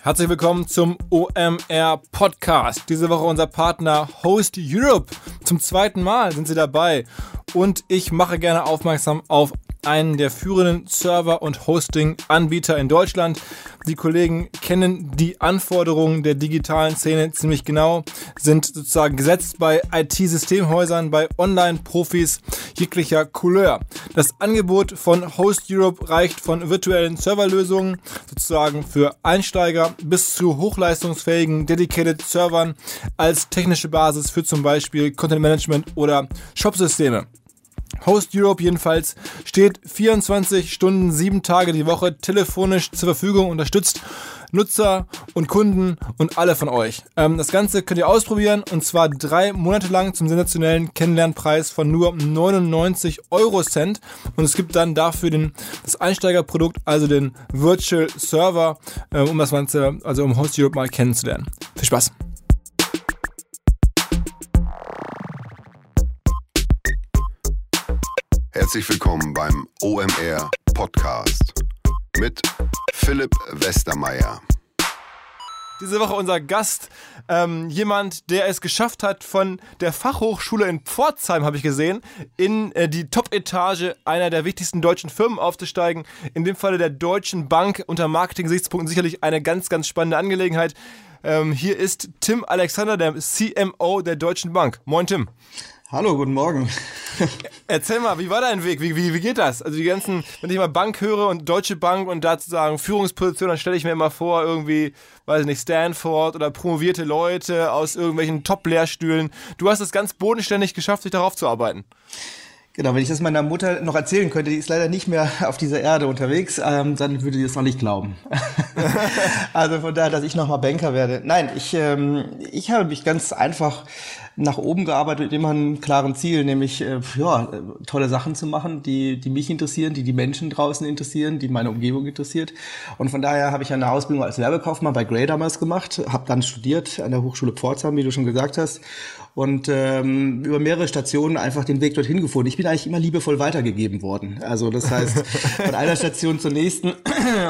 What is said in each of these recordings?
Herzlich willkommen zum OMR Podcast. Diese Woche unser Partner Host Europe. Zum zweiten Mal sind sie dabei. Und ich mache gerne aufmerksam auf einen der führenden Server- und Hosting-Anbieter in Deutschland. Die Kollegen kennen die Anforderungen der digitalen Szene ziemlich genau, sind sozusagen gesetzt bei IT-Systemhäusern, bei Online-Profis jeglicher Couleur. Das Angebot von Host Europe reicht von virtuellen Serverlösungen, sozusagen für Einsteiger, bis zu hochleistungsfähigen Dedicated Servern als technische Basis für zum Beispiel Content Management oder Shopsysteme. Host Europe jedenfalls steht 24 Stunden, sieben Tage die Woche telefonisch zur Verfügung, unterstützt Nutzer und Kunden und alle von euch. Ähm, das Ganze könnt ihr ausprobieren und zwar drei Monate lang zum sensationellen Kennenlernpreis von nur 99 Euro Cent und es gibt dann dafür den, das Einsteigerprodukt, also den Virtual Server, äh, um das Ganze, also um Host Europe mal kennenzulernen. Viel Spaß! Herzlich willkommen beim OMR Podcast mit Philipp Westermeier. Diese Woche unser Gast, ähm, jemand, der es geschafft hat, von der Fachhochschule in Pforzheim, habe ich gesehen, in äh, die Top-Etage einer der wichtigsten deutschen Firmen aufzusteigen. In dem Falle der Deutschen Bank unter Marketing-Gesichtspunkten sicherlich eine ganz, ganz spannende Angelegenheit. Ähm, hier ist Tim Alexander, der CMO der Deutschen Bank. Moin, Tim. Hallo, guten Morgen. Erzähl mal, wie war dein Weg? Wie, wie, wie geht das? Also die ganzen, wenn ich mal Bank höre und Deutsche Bank und dazu sagen Führungsposition, dann stelle ich mir immer vor, irgendwie, weiß ich nicht, Stanford oder promovierte Leute aus irgendwelchen Top-Lehrstühlen. Du hast es ganz bodenständig geschafft, sich darauf zu arbeiten. Genau, wenn ich das meiner Mutter noch erzählen könnte, die ist leider nicht mehr auf dieser Erde unterwegs, ähm, dann würde die es noch nicht glauben. also von daher, dass ich nochmal Banker werde. Nein, ich, ähm, ich habe mich ganz einfach nach oben gearbeitet mit immer einem klaren Ziel, nämlich äh, ja, tolle Sachen zu machen, die, die mich interessieren, die die Menschen draußen interessieren, die meine Umgebung interessiert. Und von daher habe ich eine Ausbildung als Werbekaufmann bei Grey damals gemacht, habe dann studiert an der Hochschule Pforzheim, wie du schon gesagt hast, und ähm, über mehrere Stationen einfach den Weg dorthin gefunden. Ich bin eigentlich immer liebevoll weitergegeben worden. Also das heißt, von einer Station zur nächsten.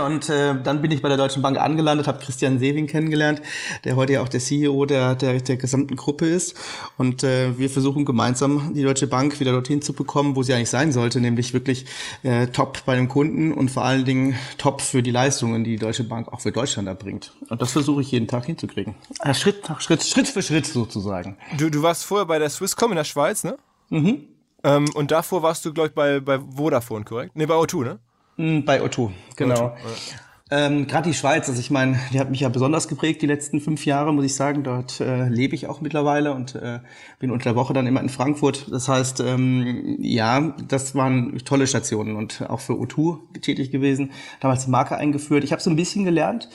Und äh, dann bin ich bei der Deutschen Bank angelandet, habe Christian Sewing kennengelernt, der heute ja auch der CEO der, der, der gesamten Gruppe ist. Und äh, wir versuchen gemeinsam die Deutsche Bank wieder dorthin zu bekommen, wo sie eigentlich sein sollte, nämlich wirklich äh, top bei den Kunden und vor allen Dingen top für die Leistungen, die die Deutsche Bank auch für Deutschland erbringt. Und das versuche ich jeden Tag hinzukriegen. Schritt nach Schritt, Schritt für Schritt sozusagen. Du, du warst vorher bei der Swisscom in der Schweiz, ne? Mhm. Ähm, und davor warst du, glaube ich, bei, bei Vodafone, korrekt? Ne, bei O2, ne? Mm, bei O2, genau. O2, Ähm, Gerade die Schweiz, also ich meine, die hat mich ja besonders geprägt die letzten fünf Jahre, muss ich sagen. Dort äh, lebe ich auch mittlerweile und äh, bin unter der Woche dann immer in Frankfurt. Das heißt, ähm, ja, das waren tolle Stationen und auch für O2 tätig gewesen. Damals die Marke eingeführt. Ich habe so ein bisschen gelernt,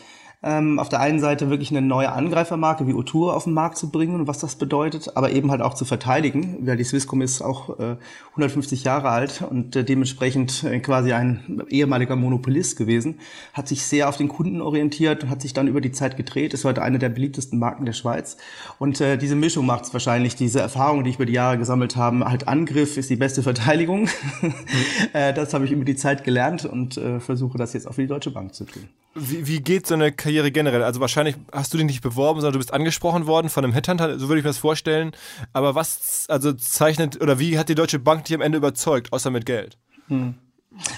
ähm, auf der einen Seite wirklich eine neue Angreifermarke wie Otur auf den Markt zu bringen und was das bedeutet, aber eben halt auch zu verteidigen, weil die Swisscom ist auch äh, 150 Jahre alt und äh, dementsprechend äh, quasi ein ehemaliger Monopolist gewesen, hat sich sehr auf den Kunden orientiert und hat sich dann über die Zeit gedreht, ist heute eine der beliebtesten Marken der Schweiz und äh, diese Mischung macht es wahrscheinlich, diese Erfahrung, die ich über die Jahre gesammelt habe, halt Angriff ist die beste Verteidigung. Mhm. äh, das habe ich über die Zeit gelernt und äh, versuche das jetzt auch für die Deutsche Bank zu tun. Wie, wie geht so eine Karriere generell? Also wahrscheinlich hast du dich nicht beworben, sondern du bist angesprochen worden von einem Headhunter, so würde ich mir das vorstellen. Aber was also zeichnet oder wie hat die Deutsche Bank dich am Ende überzeugt, außer mit Geld? Hm.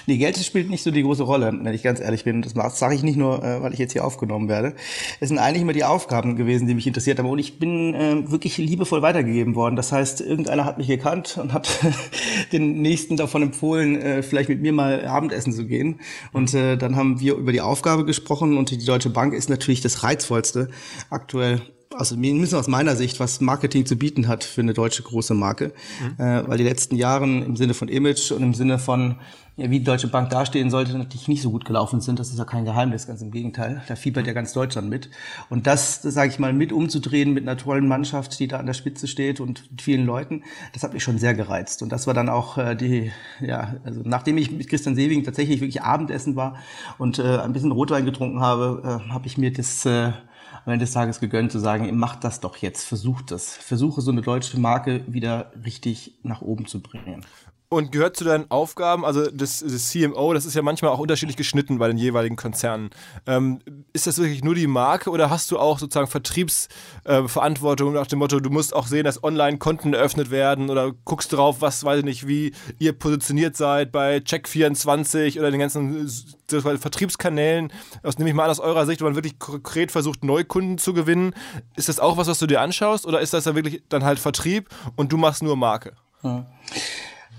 Nee, Geld spielt nicht so die große Rolle, wenn ich ganz ehrlich bin. Das sage ich nicht nur, äh, weil ich jetzt hier aufgenommen werde. Es sind eigentlich immer die Aufgaben gewesen, die mich interessiert haben. Und ich bin äh, wirklich liebevoll weitergegeben worden. Das heißt, irgendeiner hat mich gekannt und hat den Nächsten davon empfohlen, äh, vielleicht mit mir mal Abendessen zu gehen. Und äh, dann haben wir über die Aufgabe gesprochen. Und die Deutsche Bank ist natürlich das Reizvollste aktuell also mindestens aus meiner Sicht, was Marketing zu bieten hat für eine deutsche große Marke. Mhm. Äh, weil die letzten Jahren im Sinne von Image und im Sinne von, ja, wie die Deutsche Bank dastehen sollte, natürlich nicht so gut gelaufen sind. Das ist ja kein Geheimnis, ganz im Gegenteil. Da fiebert ja ganz Deutschland mit. Und das, das sage ich mal, mit umzudrehen mit einer tollen Mannschaft, die da an der Spitze steht und mit vielen Leuten, das hat mich schon sehr gereizt. Und das war dann auch äh, die, ja, also nachdem ich mit Christian Sewing tatsächlich wirklich Abendessen war und äh, ein bisschen Rotwein getrunken habe, äh, habe ich mir das äh, am Ende des Tages gegönnt zu sagen, macht das doch jetzt, versucht das. Versuche so eine deutsche Marke wieder richtig nach oben zu bringen. Und gehört zu deinen Aufgaben, also das, das, CMO, das ist ja manchmal auch unterschiedlich geschnitten bei den jeweiligen Konzernen. Ähm, ist das wirklich nur die Marke oder hast du auch sozusagen Vertriebsverantwortung äh, nach dem Motto, du musst auch sehen, dass Online-Konten eröffnet werden oder guckst drauf, was, weiß ich nicht, wie ihr positioniert seid bei Check24 oder den ganzen Vertriebskanälen. Das nehme ich mal an aus eurer Sicht, wo man wirklich konkret versucht, Neukunden zu gewinnen. Ist das auch was, was du dir anschaust oder ist das dann wirklich dann halt Vertrieb und du machst nur Marke? Ja.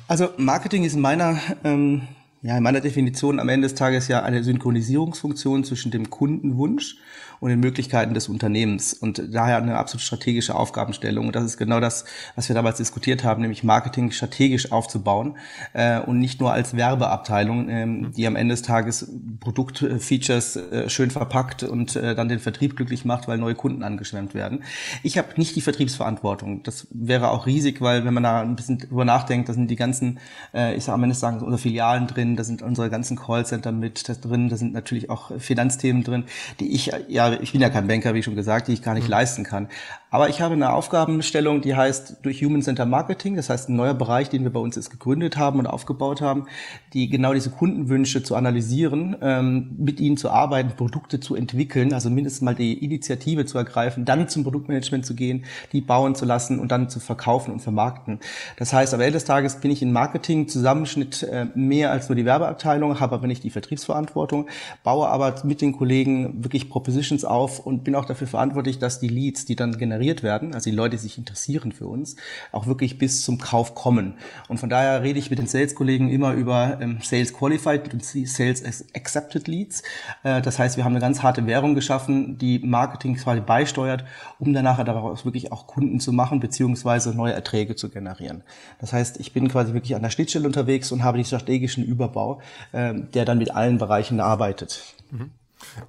Also Marketing ist in meiner, ähm, ja, in meiner Definition am Ende des Tages ja eine Synchronisierungsfunktion zwischen dem Kundenwunsch und den Möglichkeiten des Unternehmens und daher eine absolut strategische Aufgabenstellung. Und das ist genau das, was wir damals diskutiert haben, nämlich Marketing strategisch aufzubauen äh, und nicht nur als Werbeabteilung, ähm, die am Ende des Tages Produktfeatures äh, schön verpackt und äh, dann den Vertrieb glücklich macht, weil neue Kunden angeschwemmt werden. Ich habe nicht die Vertriebsverantwortung. Das wäre auch riesig, weil wenn man da ein bisschen drüber nachdenkt, da sind die ganzen, äh, ich sage am Ende des Tages unsere Filialen drin, da sind unsere ganzen Callcenter mit drin, da sind natürlich auch Finanzthemen drin, die ich ja ich bin ja kein Banker, wie schon gesagt, die ich gar nicht mhm. leisten kann. Aber ich habe eine Aufgabenstellung, die heißt durch Human Center Marketing, das heißt ein neuer Bereich, den wir bei uns jetzt gegründet haben und aufgebaut haben, die genau diese Kundenwünsche zu analysieren, ähm, mit ihnen zu arbeiten, Produkte zu entwickeln, also mindestens mal die Initiative zu ergreifen, dann zum Produktmanagement zu gehen, die bauen zu lassen und dann zu verkaufen und vermarkten. Das heißt, am Ende des Tages bin ich in Marketing Zusammenschnitt äh, mehr als nur die Werbeabteilung, habe aber nicht die Vertriebsverantwortung, baue aber mit den Kollegen wirklich Propositions auf und bin auch dafür verantwortlich, dass die Leads, die dann generiert generiert werden, also die Leute, die sich interessieren für uns, auch wirklich bis zum Kauf kommen. Und von daher rede ich mit den Sales-Kollegen immer über ähm, Sales Qualified und Sales Accepted Leads. Äh, das heißt, wir haben eine ganz harte Währung geschaffen, die Marketing quasi beisteuert, um danach daraus wirklich auch Kunden zu machen, beziehungsweise neue Erträge zu generieren. Das heißt, ich bin quasi wirklich an der Schnittstelle unterwegs und habe den strategischen Überbau, äh, der dann mit allen Bereichen arbeitet. Mhm.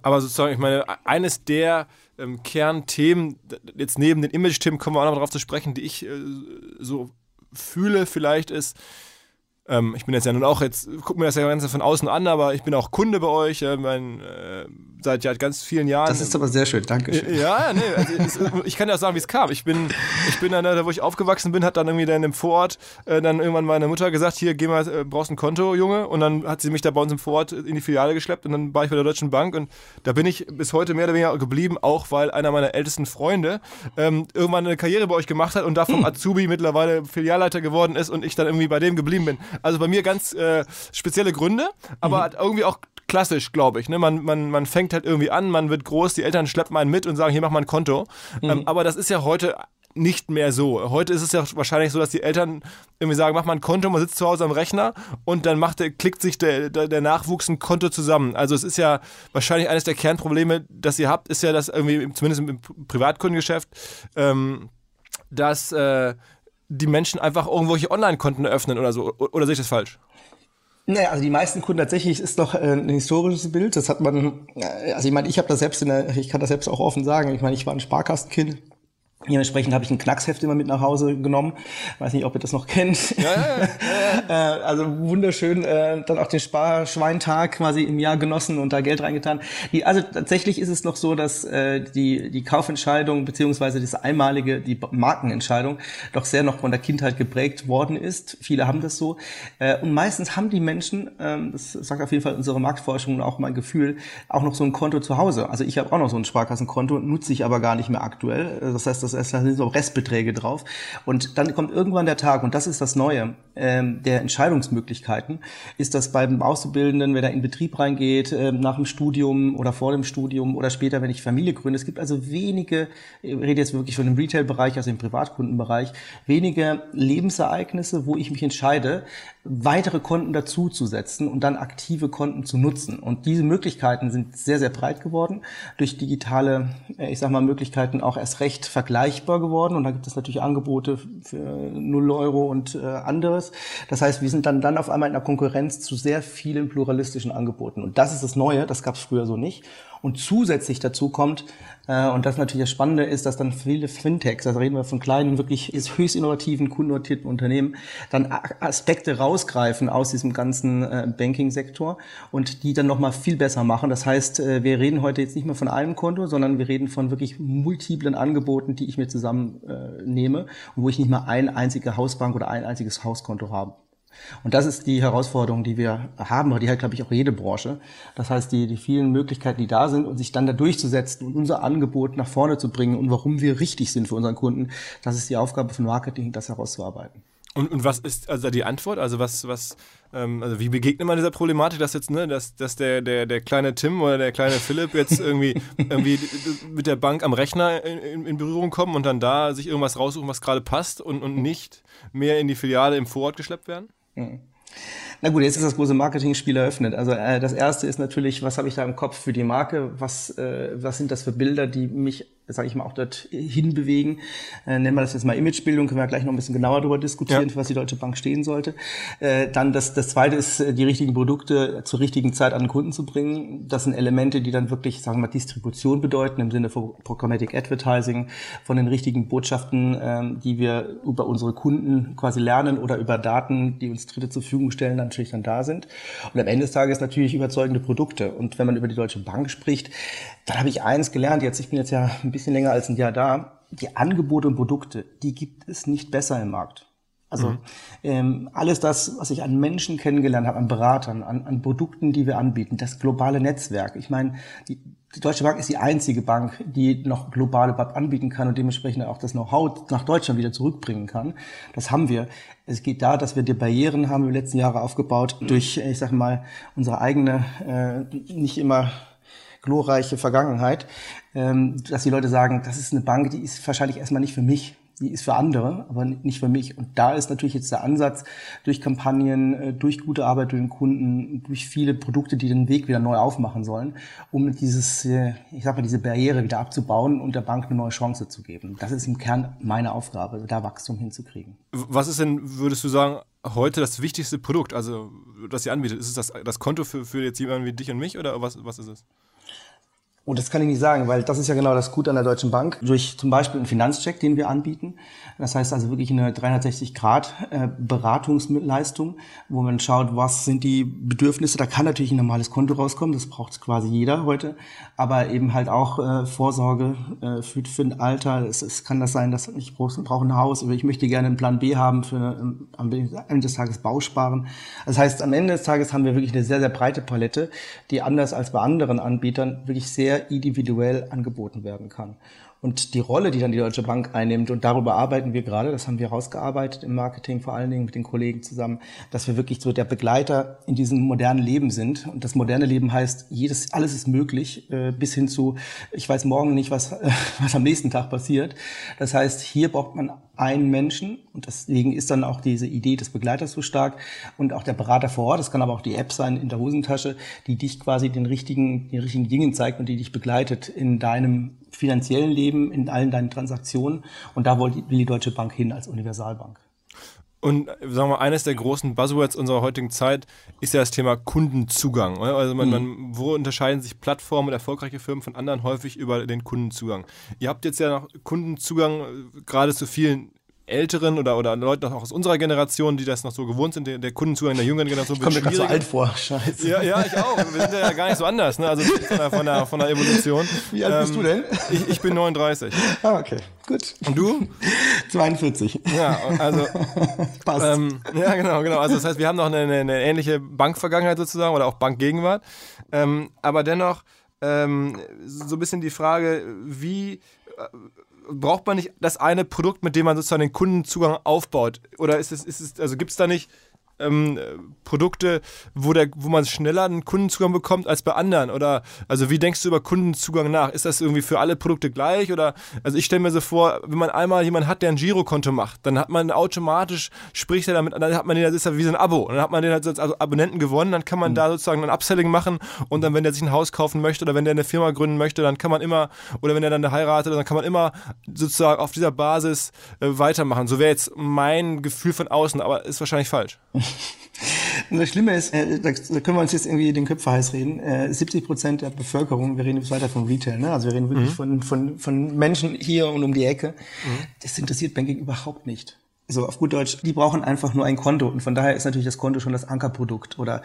Aber sozusagen, ich meine, eines der ähm, Kernthemen, jetzt neben den Image-Themen kommen wir auch noch darauf zu sprechen, die ich äh, so fühle, vielleicht ist, ähm, ich bin jetzt ja nun auch jetzt, guck mir das ja ganz von außen an, aber ich bin auch Kunde bei euch, äh, mein, äh, seit ja, ganz vielen Jahren. Das ist aber sehr schön, danke schön. Ja, nee, also es, ich kann ja auch sagen, wie es kam. Ich bin, ich bin dann, da wo ich aufgewachsen bin, hat dann irgendwie dann im Vorort äh, dann irgendwann meine Mutter gesagt, hier, geh mal, äh, brauchst ein Konto, Junge. Und dann hat sie mich da bei uns im Vorort in die Filiale geschleppt und dann war ich bei der Deutschen Bank und da bin ich bis heute mehr oder weniger geblieben, auch weil einer meiner ältesten Freunde ähm, irgendwann eine Karriere bei euch gemacht hat und da vom hm. Azubi mittlerweile Filialleiter geworden ist und ich dann irgendwie bei dem geblieben bin. Also bei mir ganz äh, spezielle Gründe, aber mhm. irgendwie auch klassisch, glaube ich. Ne? Man, man, man fängt halt irgendwie an, man wird groß, die Eltern schleppen einen mit und sagen, hier mach mal ein Konto. Mhm. Ähm, aber das ist ja heute nicht mehr so. Heute ist es ja wahrscheinlich so, dass die Eltern irgendwie sagen, mach mal ein Konto, man sitzt zu Hause am Rechner und dann macht der, klickt sich der, der, der Nachwuchs ein Konto zusammen. Also es ist ja wahrscheinlich eines der Kernprobleme, das ihr habt, ist ja, dass irgendwie, zumindest im Privatkundengeschäft, ähm, dass äh, die Menschen einfach irgendwelche Online-Konten eröffnen oder so. Oder sehe ich das falsch? Naja, also die meisten Kunden tatsächlich ist doch äh, ein historisches Bild. Das hat man, äh, also ich meine, ich habe das selbst in der, ich kann das selbst auch offen sagen. Ich meine, ich war ein Sparkassenkind Dementsprechend habe ich ein Knacksheft immer mit nach Hause genommen. Weiß nicht, ob ihr das noch kennt. Ja, ja, ja, äh, also wunderschön, äh, dann auch den Sparschweintag quasi im Jahr genossen und da Geld reingetan. Die, also tatsächlich ist es noch so, dass äh, die, die Kaufentscheidung beziehungsweise das einmalige, die Markenentscheidung doch sehr noch von der Kindheit geprägt worden ist. Viele haben das so. Und meistens haben die Menschen, ähm, das sagt auf jeden Fall unsere Marktforschung und auch mein Gefühl, auch noch so ein Konto zu Hause. Also ich habe auch noch so ein Sparkassenkonto, nutze ich aber gar nicht mehr aktuell. Das heißt, das, da sind so Restbeträge drauf. Und dann kommt irgendwann der Tag, und das ist das Neue, ähm, der Entscheidungsmöglichkeiten, ist das beim Auszubildenden, wenn er in Betrieb reingeht, äh, nach dem Studium oder vor dem Studium oder später, wenn ich Familie gründe. Es gibt also wenige, ich rede jetzt wirklich von dem Retail-Bereich, also im Privatkundenbereich, wenige Lebensereignisse, wo ich mich entscheide, weitere Konten dazuzusetzen und dann aktive Konten zu nutzen. Und diese Möglichkeiten sind sehr, sehr breit geworden durch digitale, äh, ich sag mal, Möglichkeiten auch erst recht vergleichbar geworden. Und da gibt es natürlich Angebote für 0 Euro und äh, anderes. Das heißt, wir sind dann, dann auf einmal in der Konkurrenz zu sehr vielen pluralistischen Angeboten. Und das ist das Neue, das gab es früher so nicht. Und zusätzlich dazu kommt, äh, und das natürlich das Spannende ist, dass dann viele Fintechs, also reden wir von kleinen, wirklich höchst innovativen, kundennotierten Unternehmen, dann Aspekte rausgreifen aus diesem ganzen äh, Banking-Sektor und die dann nochmal viel besser machen. Das heißt, äh, wir reden heute jetzt nicht mehr von einem Konto, sondern wir reden von wirklich multiplen Angeboten, die ich mir zusammen nehme und wo ich nicht mal eine einzige Hausbank oder ein einziges Hauskonto habe. Und das ist die Herausforderung, die wir haben, aber die hat, glaube ich, auch jede Branche. Das heißt, die, die vielen Möglichkeiten, die da sind und sich dann da durchzusetzen und unser Angebot nach vorne zu bringen und warum wir richtig sind für unseren Kunden, das ist die Aufgabe von Marketing, das herauszuarbeiten. Und, und was ist also die Antwort? Also was, was, ähm, also wie begegnet man dieser Problematik, dass jetzt, ne, dass, dass der, der, der kleine Tim oder der kleine Philipp jetzt irgendwie, irgendwie mit der Bank am Rechner in, in, Berührung kommen und dann da sich irgendwas raussuchen, was gerade passt und, und nicht mehr in die Filiale im Vorort geschleppt werden? Mhm. Na gut, jetzt ist das große Marketing-Spiel eröffnet. Also äh, das erste ist natürlich, was habe ich da im Kopf für die Marke? Was, äh, was sind das für Bilder, die mich sage ich mal, auch dort hinbewegen. Äh, nennen wir das jetzt mal Imagebildung, können wir gleich noch ein bisschen genauer darüber diskutieren, ja. für was die Deutsche Bank stehen sollte. Äh, dann das, das zweite ist, äh, die richtigen Produkte zur richtigen Zeit an den Kunden zu bringen. Das sind Elemente, die dann wirklich, sagen wir mal, Distribution bedeuten, im Sinne von Programmatic Advertising, von den richtigen Botschaften, ähm, die wir über unsere Kunden quasi lernen oder über Daten, die uns Dritte zur Verfügung stellen, natürlich dann da sind. Und am Ende des Tages natürlich überzeugende Produkte. Und wenn man über die Deutsche Bank spricht, dann habe ich eins gelernt. Jetzt, ich bin jetzt ja ein bisschen länger als ein Jahr da. Die Angebote und Produkte, die gibt es nicht besser im Markt. Also mhm. ähm, alles das, was ich an Menschen kennengelernt habe, an Beratern, an, an Produkten, die wir anbieten, das globale Netzwerk. Ich meine, die, die Deutsche Bank ist die einzige Bank, die noch globale BAP anbieten kann und dementsprechend auch das Know-how nach Deutschland wieder zurückbringen kann. Das haben wir. Es geht da, dass wir die Barrieren haben wir die letzten Jahre aufgebaut durch, ich sage mal, unsere eigene, äh, nicht immer glorreiche Vergangenheit, ähm, dass die Leute sagen, das ist eine Bank, die ist wahrscheinlich erstmal nicht für mich. Die ist für andere, aber nicht für mich. Und da ist natürlich jetzt der Ansatz, durch Kampagnen, äh, durch gute Arbeit durch den Kunden, durch viele Produkte, die den Weg wieder neu aufmachen sollen, um dieses, äh, ich sag mal, diese Barriere wieder abzubauen und der Bank eine neue Chance zu geben. Das ist im Kern meine Aufgabe, da Wachstum hinzukriegen. Was ist denn, würdest du sagen, heute das wichtigste Produkt, also das ihr anbietet? Ist es das, das Konto für, für jetzt jemanden wie dich und mich oder was, was ist es? Und das kann ich nicht sagen, weil das ist ja genau das Gute an der Deutschen Bank. Durch zum Beispiel einen Finanzcheck, den wir anbieten. Das heißt also wirklich eine 360-Grad-Beratungsleistung, äh, wo man schaut, was sind die Bedürfnisse. Da kann natürlich ein normales Konto rauskommen, das braucht quasi jeder heute. Aber eben halt auch äh, Vorsorge äh, für, für ein Alter. Es, kann das sein, dass ich brauche brauch ein Haus oder ich möchte gerne einen Plan B haben für ähm, am Ende des Tages Bausparen. Das heißt, am Ende des Tages haben wir wirklich eine sehr, sehr breite Palette, die anders als bei anderen Anbietern wirklich sehr individuell angeboten werden kann. Und die Rolle, die dann die Deutsche Bank einnimmt, und darüber arbeiten wir gerade, das haben wir rausgearbeitet im Marketing, vor allen Dingen mit den Kollegen zusammen, dass wir wirklich so der Begleiter in diesem modernen Leben sind. Und das moderne Leben heißt, jedes, alles ist möglich, äh, bis hin zu, ich weiß morgen nicht, was, was am nächsten Tag passiert. Das heißt, hier braucht man einen Menschen und deswegen ist dann auch diese Idee des Begleiters so stark und auch der Berater vor Ort, das kann aber auch die App sein in der Hosentasche, die dich quasi den richtigen, den richtigen Dingen zeigt und die dich begleitet in deinem finanziellen Leben, in allen deinen Transaktionen. Und da will die Deutsche Bank hin als Universalbank. Und sagen wir eines der großen Buzzwords unserer heutigen Zeit ist ja das Thema Kundenzugang. Also man, mhm. man, wo unterscheiden sich Plattformen und erfolgreiche Firmen von anderen häufig über den Kundenzugang? Ihr habt jetzt ja noch Kundenzugang äh, gerade zu vielen Älteren oder, oder Leuten auch aus unserer Generation, die das noch so gewohnt sind, der, der Kundenzugang der jüngeren Generation ich wird schwieriger. so alt vor, scheiße. Ja, ja, ich auch. Wir sind ja gar nicht so anders, ne? also von der, von der, von der Evolution. Wie alt ähm, bist du denn? Ich, ich bin 39. Ah, okay, gut. Und du? 42. Ja, also. Passt. Ähm, ja, genau, genau. Also das heißt, wir haben noch eine, eine, eine ähnliche Bankvergangenheit sozusagen oder auch Bankgegenwart. Ähm, aber dennoch ähm, so ein bisschen die Frage, wie braucht man nicht das eine Produkt, mit dem man sozusagen den Kundenzugang aufbaut? Oder ist es, ist es also gibt es da nicht ähm, Produkte, wo, der, wo man schneller einen Kundenzugang bekommt als bei anderen? Oder also wie denkst du über Kundenzugang nach? Ist das irgendwie für alle Produkte gleich? Oder also ich stelle mir so vor, wenn man einmal jemanden hat, der ein Girokonto macht, dann hat man automatisch, spricht er damit, dann hat man den, das ist ja wie so ein Abo. Und dann hat man den halt als Abonnenten gewonnen, dann kann man mhm. da sozusagen ein Upselling machen und dann, wenn der sich ein Haus kaufen möchte oder wenn der eine Firma gründen möchte, dann kann man immer, oder wenn er dann heiratet, dann kann man immer sozusagen auf dieser Basis äh, weitermachen. So wäre jetzt mein Gefühl von außen, aber ist wahrscheinlich falsch. das Schlimme ist, äh, da, können wir uns jetzt irgendwie den Köpfe heiß reden, äh, 70 Prozent der Bevölkerung, wir reden jetzt weiter vom Retail, ne? also wir reden wirklich mhm. von, von, von Menschen hier und um die Ecke, mhm. das interessiert Banking überhaupt nicht. so auf gut Deutsch, die brauchen einfach nur ein Konto und von daher ist natürlich das Konto schon das Ankerprodukt oder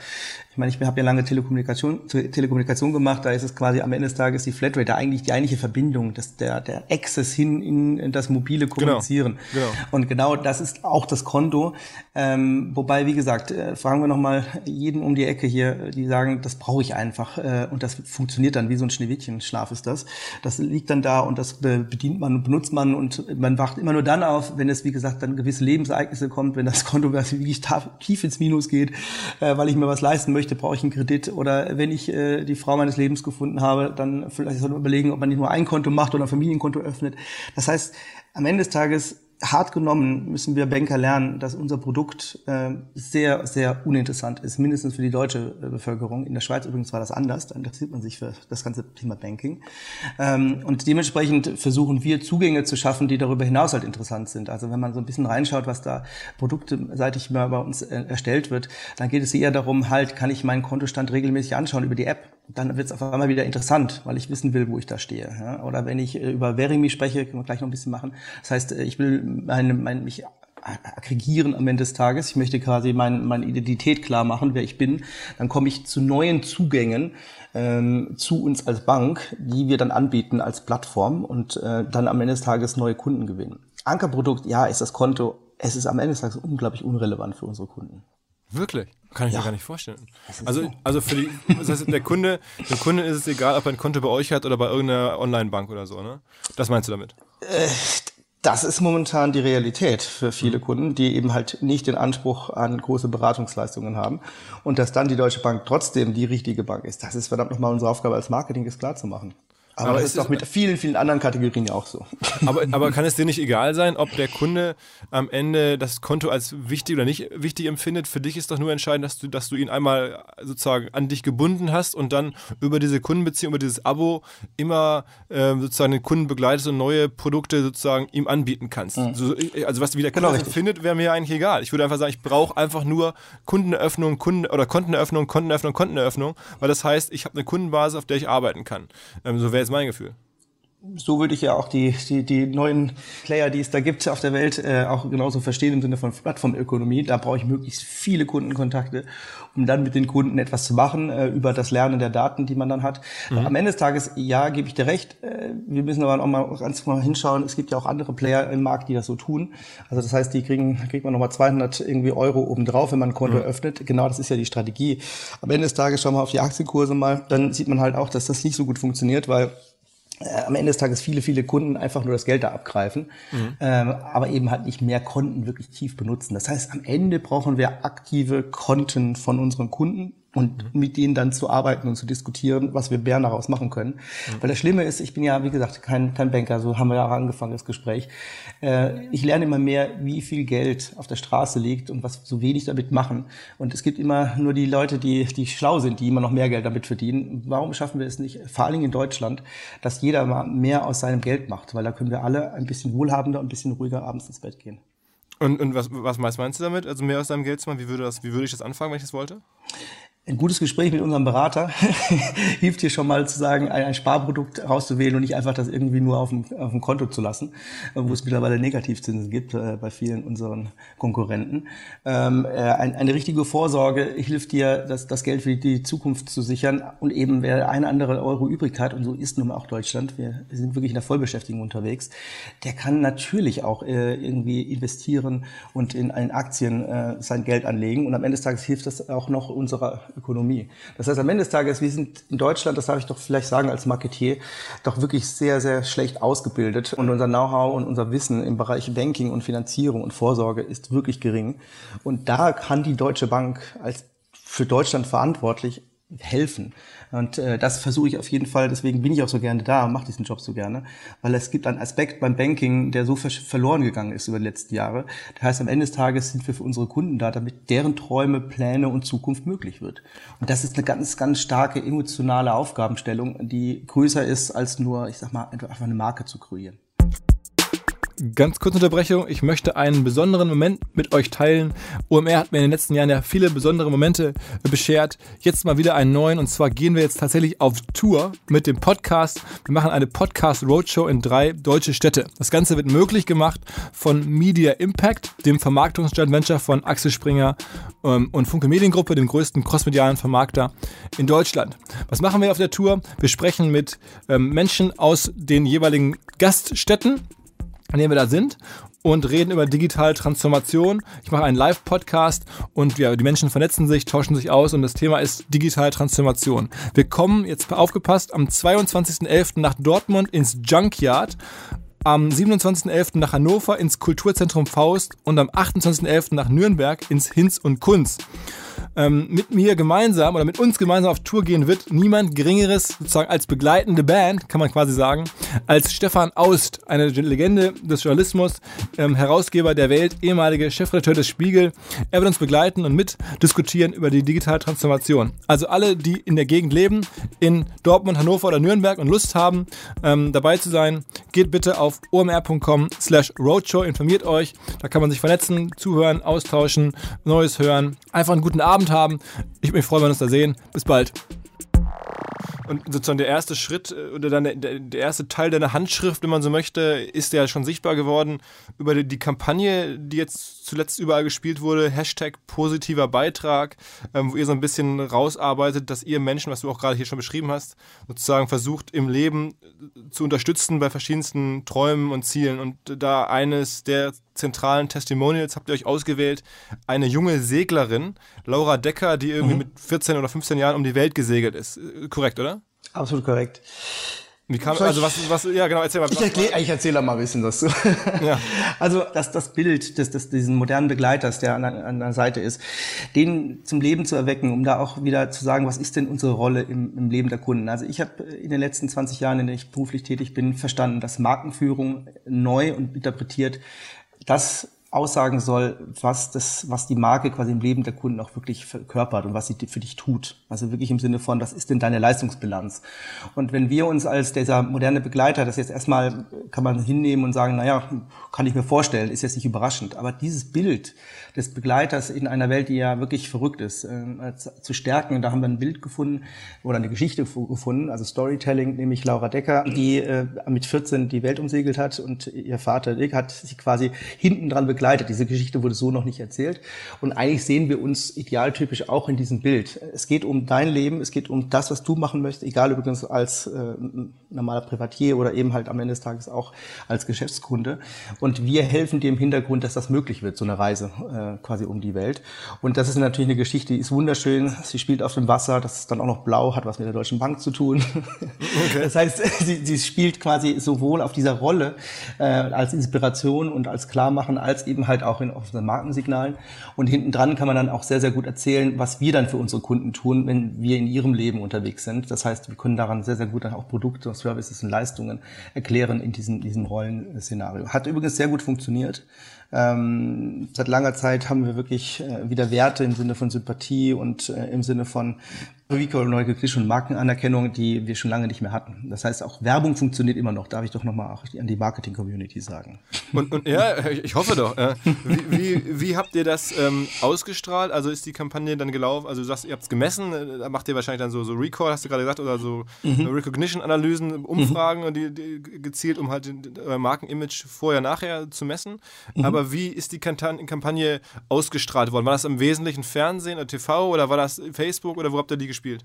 ich meine, ich habe ja lange Telekommunikation, Telekommunikation gemacht, da ist es quasi am Ende des Tages die Flatrate, da eigentlich die eigentliche Verbindung, das, der, der Access hin in das mobile genau, Kommunizieren. Genau, genau. Und genau das ist auch das Konto. Ähm, wobei, wie gesagt, äh, fragen wir nochmal jeden um die Ecke hier, die sagen, das brauche ich einfach äh, und das funktioniert dann wie so ein Schneewittchenschlaf ist das. Das liegt dann da und das bedient man und benutzt man und man wacht immer nur dann auf, wenn es, wie gesagt, dann gewisse Lebensereignisse kommt, wenn das Konto wirklich tief ins Minus geht, äh, weil ich mir was leisten möchte, brauche ich einen Kredit. Oder wenn ich äh, die Frau meines Lebens gefunden habe, dann vielleicht soll man überlegen, ob man nicht nur ein Konto macht oder ein Familienkonto öffnet. Das heißt, am Ende des Tages hart genommen müssen wir Banker lernen, dass unser Produkt äh, sehr, sehr uninteressant ist, mindestens für die deutsche äh, Bevölkerung. In der Schweiz übrigens war das anders, da interessiert man sich für das ganze Thema Banking. Ähm, und dementsprechend versuchen wir Zugänge zu schaffen, die darüber hinaus halt interessant sind. Also wenn man so ein bisschen reinschaut, was da produkteseitig mal bei uns äh, erstellt wird, dann geht es eher darum, halt, kann ich meinen Kontostand regelmäßig anschauen über die App dann wird es auf einmal wieder interessant, weil ich wissen will, wo ich da stehe. Ja? Oder wenn ich äh, über Verimi spreche, können wir gleich noch ein bisschen machen. Das heißt, äh, ich will meine, meine, mich aggregieren am Ende des Tages. Ich möchte quasi mein, meine Identität klar machen, wer ich bin. Dann komme ich zu neuen Zugängen ähm, zu uns als Bank, die wir dann anbieten als Plattform und äh, dann am Ende des Tages neue Kunden gewinnen. Ankerprodukt, ja, ist das Konto. Es ist am Ende des Tages unglaublich unrelevant für unsere Kunden. Wirklich? Kann ich ja. mir gar nicht vorstellen. Also, so. also für die, das heißt, der Kunde, dem Kunde ist es egal, ob er ein Konto bei euch hat oder bei irgendeiner Online-Bank oder so, ne? Das meinst du damit? Äh, das ist momentan die Realität für viele mhm. Kunden, die eben halt nicht den Anspruch an große Beratungsleistungen haben. Und dass dann die Deutsche Bank trotzdem die richtige Bank ist, das ist verdammt nochmal unsere Aufgabe als Marketing, ist klar zu machen. Aber, aber das ist doch mit vielen, vielen anderen Kategorien ja auch so. Aber, aber kann es dir nicht egal sein, ob der Kunde am Ende das Konto als wichtig oder nicht wichtig empfindet? Für dich ist doch nur entscheidend, dass du, dass du ihn einmal sozusagen an dich gebunden hast und dann über diese Kundenbeziehung, über dieses Abo immer äh, sozusagen den Kunden begleitest und neue Produkte sozusagen ihm anbieten kannst. Mhm. So, also was wie der Kunde genau, findet, wäre mir eigentlich egal. Ich würde einfach sagen, ich brauche einfach nur Kundeneröffnung, Kunden oder Konteneröffnung, Konteneröffnung, Konteneröffnung, weil das heißt, ich habe eine Kundenbasis, auf der ich arbeiten kann. Ähm, so wäre jetzt mein Gefühl. So würde ich ja auch die, die, die neuen Player, die es da gibt auf der Welt, äh, auch genauso verstehen im Sinne von Plattformökonomie. Da brauche ich möglichst viele Kundenkontakte, um dann mit den Kunden etwas zu machen äh, über das Lernen der Daten, die man dann hat. Mhm. Am Ende des Tages, ja, gebe ich dir recht. Äh, wir müssen aber auch mal ganz mal hinschauen. Es gibt ja auch andere Player im Markt, die das so tun. Also das heißt, die kriegen, kriegt man nochmal 200 irgendwie Euro obendrauf, wenn man ein Konto mhm. öffnet. Genau, das ist ja die Strategie. Am Ende des Tages schauen wir auf die Aktienkurse mal. Dann sieht man halt auch, dass das nicht so gut funktioniert, weil am Ende des Tages viele, viele Kunden einfach nur das Geld da abgreifen, mhm. ähm, aber eben halt nicht mehr Konten wirklich tief benutzen. Das heißt, am Ende brauchen wir aktive Konten von unseren Kunden, und mhm. mit denen dann zu arbeiten und zu diskutieren, was wir Bären daraus machen können. Mhm. Weil das Schlimme ist, ich bin ja, wie gesagt, kein, kein Banker, so haben wir ja auch angefangen, das Gespräch. Äh, ich lerne immer mehr, wie viel Geld auf der Straße liegt und was so wenig damit machen. Und es gibt immer nur die Leute, die, die schlau sind, die immer noch mehr Geld damit verdienen. Warum schaffen wir es nicht, vor allen Dingen in Deutschland, dass jeder mal mehr aus seinem Geld macht? Weil da können wir alle ein bisschen wohlhabender und ein bisschen ruhiger abends ins Bett gehen. Und, und was, was meinst du damit? Also mehr aus deinem Geld zu machen? Wie würde, das, wie würde ich das anfangen, wenn ich das wollte? Ein gutes Gespräch mit unserem Berater. Hilft dir schon mal zu sagen, ein, Sparprodukt rauszuwählen und nicht einfach das irgendwie nur auf dem, auf dem Konto zu lassen, wo es mittlerweile Negativzinsen gibt äh, bei vielen unseren Konkurrenten. Ähm, äh, ein, eine richtige Vorsorge hilft dir, das, das Geld für die Zukunft zu sichern. Und eben wer eine andere Euro übrig hat, und so ist nun mal auch Deutschland, wir sind wirklich in der Vollbeschäftigung unterwegs, der kann natürlich auch äh, irgendwie investieren und in, in Aktien äh, sein Geld anlegen. Und am Ende des Tages hilft das auch noch unserer Ökonomie. Das heißt, am Ende des Tages, wir sind in Deutschland, das darf ich doch vielleicht sagen als Marketier, doch wirklich sehr, sehr schlecht ausgebildet. Und unser Know-how und unser Wissen im Bereich Banking und Finanzierung und Vorsorge ist wirklich gering. Und da kann die Deutsche Bank als für Deutschland verantwortlich helfen. Und äh, das versuche ich auf jeden Fall, deswegen bin ich auch so gerne da und mache diesen Job so gerne, weil es gibt einen Aspekt beim Banking, der so verloren gegangen ist über die letzten Jahre. Das heißt, am Ende des Tages sind wir für unsere Kunden da, damit deren Träume, Pläne und Zukunft möglich wird. Und das ist eine ganz, ganz starke emotionale Aufgabenstellung, die größer ist, als nur, ich sag mal, einfach eine Marke zu kreieren. Ganz kurze Unterbrechung. Ich möchte einen besonderen Moment mit euch teilen. OMR hat mir in den letzten Jahren ja viele besondere Momente beschert. Jetzt mal wieder einen neuen. Und zwar gehen wir jetzt tatsächlich auf Tour mit dem Podcast. Wir machen eine Podcast Roadshow in drei deutsche Städte. Das Ganze wird möglich gemacht von Media Impact, dem Vermarktungsjoint Venture von Axel Springer ähm, und Funke Mediengruppe, dem größten crossmedialen Vermarkter in Deutschland. Was machen wir auf der Tour? Wir sprechen mit ähm, Menschen aus den jeweiligen Gaststätten an dem wir da sind und reden über digitale Transformation. Ich mache einen Live-Podcast und ja, die Menschen vernetzen sich, tauschen sich aus und das Thema ist digitale Transformation. Wir kommen jetzt aufgepasst am 22.11. nach Dortmund ins Junkyard am 27.11. nach Hannover ins Kulturzentrum Faust und am 28.11. nach Nürnberg ins Hinz und Kunz ähm, mit mir gemeinsam oder mit uns gemeinsam auf Tour gehen wird, niemand Geringeres sozusagen als begleitende Band, kann man quasi sagen, als Stefan Aust, eine Legende des Journalismus, ähm, Herausgeber der Welt, ehemaliger Chefredakteur des Spiegel. Er wird uns begleiten und mit diskutieren über die digitale Transformation. Also alle, die in der Gegend leben, in Dortmund, Hannover oder Nürnberg und Lust haben, ähm, dabei zu sein, geht bitte auf omr.com slash roadshow, informiert euch. Da kann man sich vernetzen, zuhören, austauschen, Neues hören. Einfach einen guten Abend Abend haben. Ich mich freue, wenn wir uns da sehen. Bis bald. Und sozusagen der erste Schritt äh, oder dann der, erste Teil deiner Handschrift, wenn man so möchte, ist ja schon sichtbar geworden über die Kampagne, die jetzt zuletzt überall gespielt wurde, Hashtag positiver Beitrag, ähm, wo ihr so ein bisschen rausarbeitet, dass ihr Menschen, was du auch gerade hier schon beschrieben hast, sozusagen versucht im Leben zu unterstützen bei verschiedensten Träumen und Zielen. Und da eines der zentralen Testimonials habt ihr euch ausgewählt, eine junge Seglerin, Laura Decker, die irgendwie mhm. mit 14 oder 15 Jahren um die Welt gesegelt ist. Äh, korrekt, oder? Absolut korrekt. Wie kam, also was, was, ja genau, erzähl mal. Ich, erklär, ich erzähle mal ein bisschen dazu. Ja. Also das, das Bild des, des, diesen modernen Begleiters, der an, an der Seite ist, den zum Leben zu erwecken, um da auch wieder zu sagen, was ist denn unsere Rolle im, im Leben der Kunden. Also ich habe in den letzten 20 Jahren, in denen ich beruflich tätig bin, verstanden, dass Markenführung neu und interpretiert das aussagen soll, was das, was die Marke quasi im Leben der Kunden auch wirklich verkörpert und was sie für dich tut. Also wirklich im Sinne von, was ist denn deine Leistungsbilanz? Und wenn wir uns als dieser moderne Begleiter, das jetzt erstmal kann man hinnehmen und sagen, naja, kann ich mir vorstellen, ist jetzt nicht überraschend. Aber dieses Bild des Begleiters in einer Welt, die ja wirklich verrückt ist, äh, zu stärken, da haben wir ein Bild gefunden oder eine Geschichte gefunden, also Storytelling, nämlich Laura Decker, die äh, mit 14 die Welt umsegelt hat und ihr Vater Dick hat sie quasi hinten dran begleitet begleitet. Diese Geschichte wurde so noch nicht erzählt. Und eigentlich sehen wir uns idealtypisch auch in diesem Bild. Es geht um dein Leben, es geht um das, was du machen möchtest, egal übrigens als äh, normaler Privatier oder eben halt am Ende des Tages auch als Geschäftskunde. Und wir helfen dir im Hintergrund, dass das möglich wird, so eine Reise äh, quasi um die Welt. Und das ist natürlich eine Geschichte, die ist wunderschön. Sie spielt auf dem Wasser, das ist dann auch noch blau, hat was mit der Deutschen Bank zu tun. Okay. Das heißt, sie, sie spielt quasi sowohl auf dieser Rolle äh, als Inspiration und als Klarmachen, als eben eben halt auch in offenen Markensignalen. Und hinten dran kann man dann auch sehr, sehr gut erzählen, was wir dann für unsere Kunden tun, wenn wir in ihrem Leben unterwegs sind. Das heißt, wir können daran sehr, sehr gut dann auch Produkte, Services und Leistungen erklären in diesem, diesem Rollenszenario. Hat übrigens sehr gut funktioniert. Ähm, seit langer Zeit haben wir wirklich äh, wieder Werte im Sinne von Sympathie und äh, im Sinne von Recall, Neugeglisch und Markenanerkennung, die wir schon lange nicht mehr hatten. Das heißt, auch Werbung funktioniert immer noch. Darf ich doch nochmal an die Marketing-Community sagen. Und, und ja, ich hoffe doch. Wie, wie, wie, habt ihr das ähm, ausgestrahlt? Also ist die Kampagne dann gelaufen? Also du sagst, ihr habt es gemessen. Da macht ihr wahrscheinlich dann so, so Recall, hast du gerade gesagt, oder so mhm. Recognition-Analysen, Umfragen, mhm. die, die, gezielt, um halt euer Markenimage vorher, nachher zu messen. Mhm. Aber wie ist die Kampagne ausgestrahlt worden? War das im Wesentlichen Fernsehen oder TV oder war das Facebook oder wo habt ihr die gespielt? Mhm.